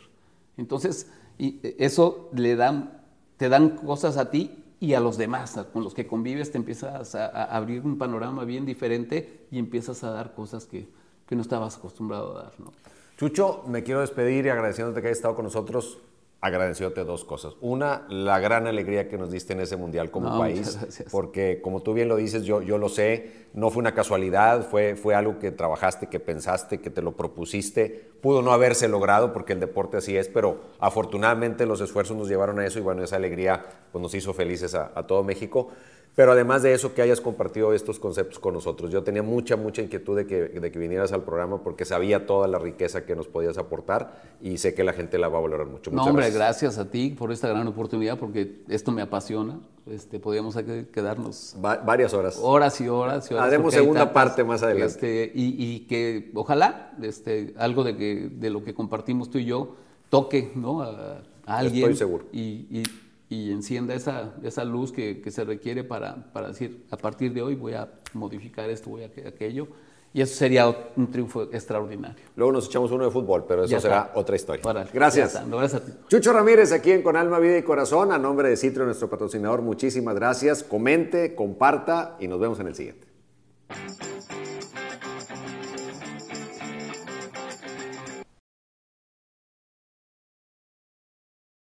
Entonces, y eso le dan, te dan cosas a ti y a los demás, con los que convives, te empiezas a, abrir un panorama bien diferente y empiezas a dar cosas que, que no estabas acostumbrado a dar. ¿no? Chucho, me quiero despedir y agradeciéndote que hayas estado con nosotros agradeciéndote dos cosas. Una, la gran alegría que nos diste en ese mundial como país, porque como tú bien lo dices, yo, yo lo sé, no fue una casualidad, fue, fue algo que trabajaste, que pensaste, que te lo propusiste. Pudo no haberse logrado porque el deporte así es, pero afortunadamente los esfuerzos nos llevaron a eso y bueno, esa alegría pues, nos hizo felices a, a todo México. Pero además de eso, que hayas compartido estos conceptos con nosotros. Yo tenía mucha, mucha inquietud de que, de que vinieras al programa porque sabía toda la riqueza que nos podías aportar y sé que la gente la va a valorar mucho. no, hombre, gracias. a ti por esta gran oportunidad porque esto me apasiona. Este, podríamos quedarnos varias horas. Horas y horas. Y horas Haremos segunda parte más adelante. Este, y, que ojalá este, algo de, que, de lo que compartimos tú y yo toque ¿no? a, alguien. Estoy seguro. y y encienda esa, esa luz que, que, se requiere para, para decir, a partir de hoy voy a modificar esto, voy a aquello. Y eso sería un triunfo extraordinario. Luego nos echamos uno de fútbol, pero eso será otra historia. gracias. gracias a ti. Chucho Ramírez aquí en Con Alma, Vida y Corazón. A nombre de Citro, nuestro patrocinador, muchísimas gracias. Comente, comparta y nos vemos en el siguiente.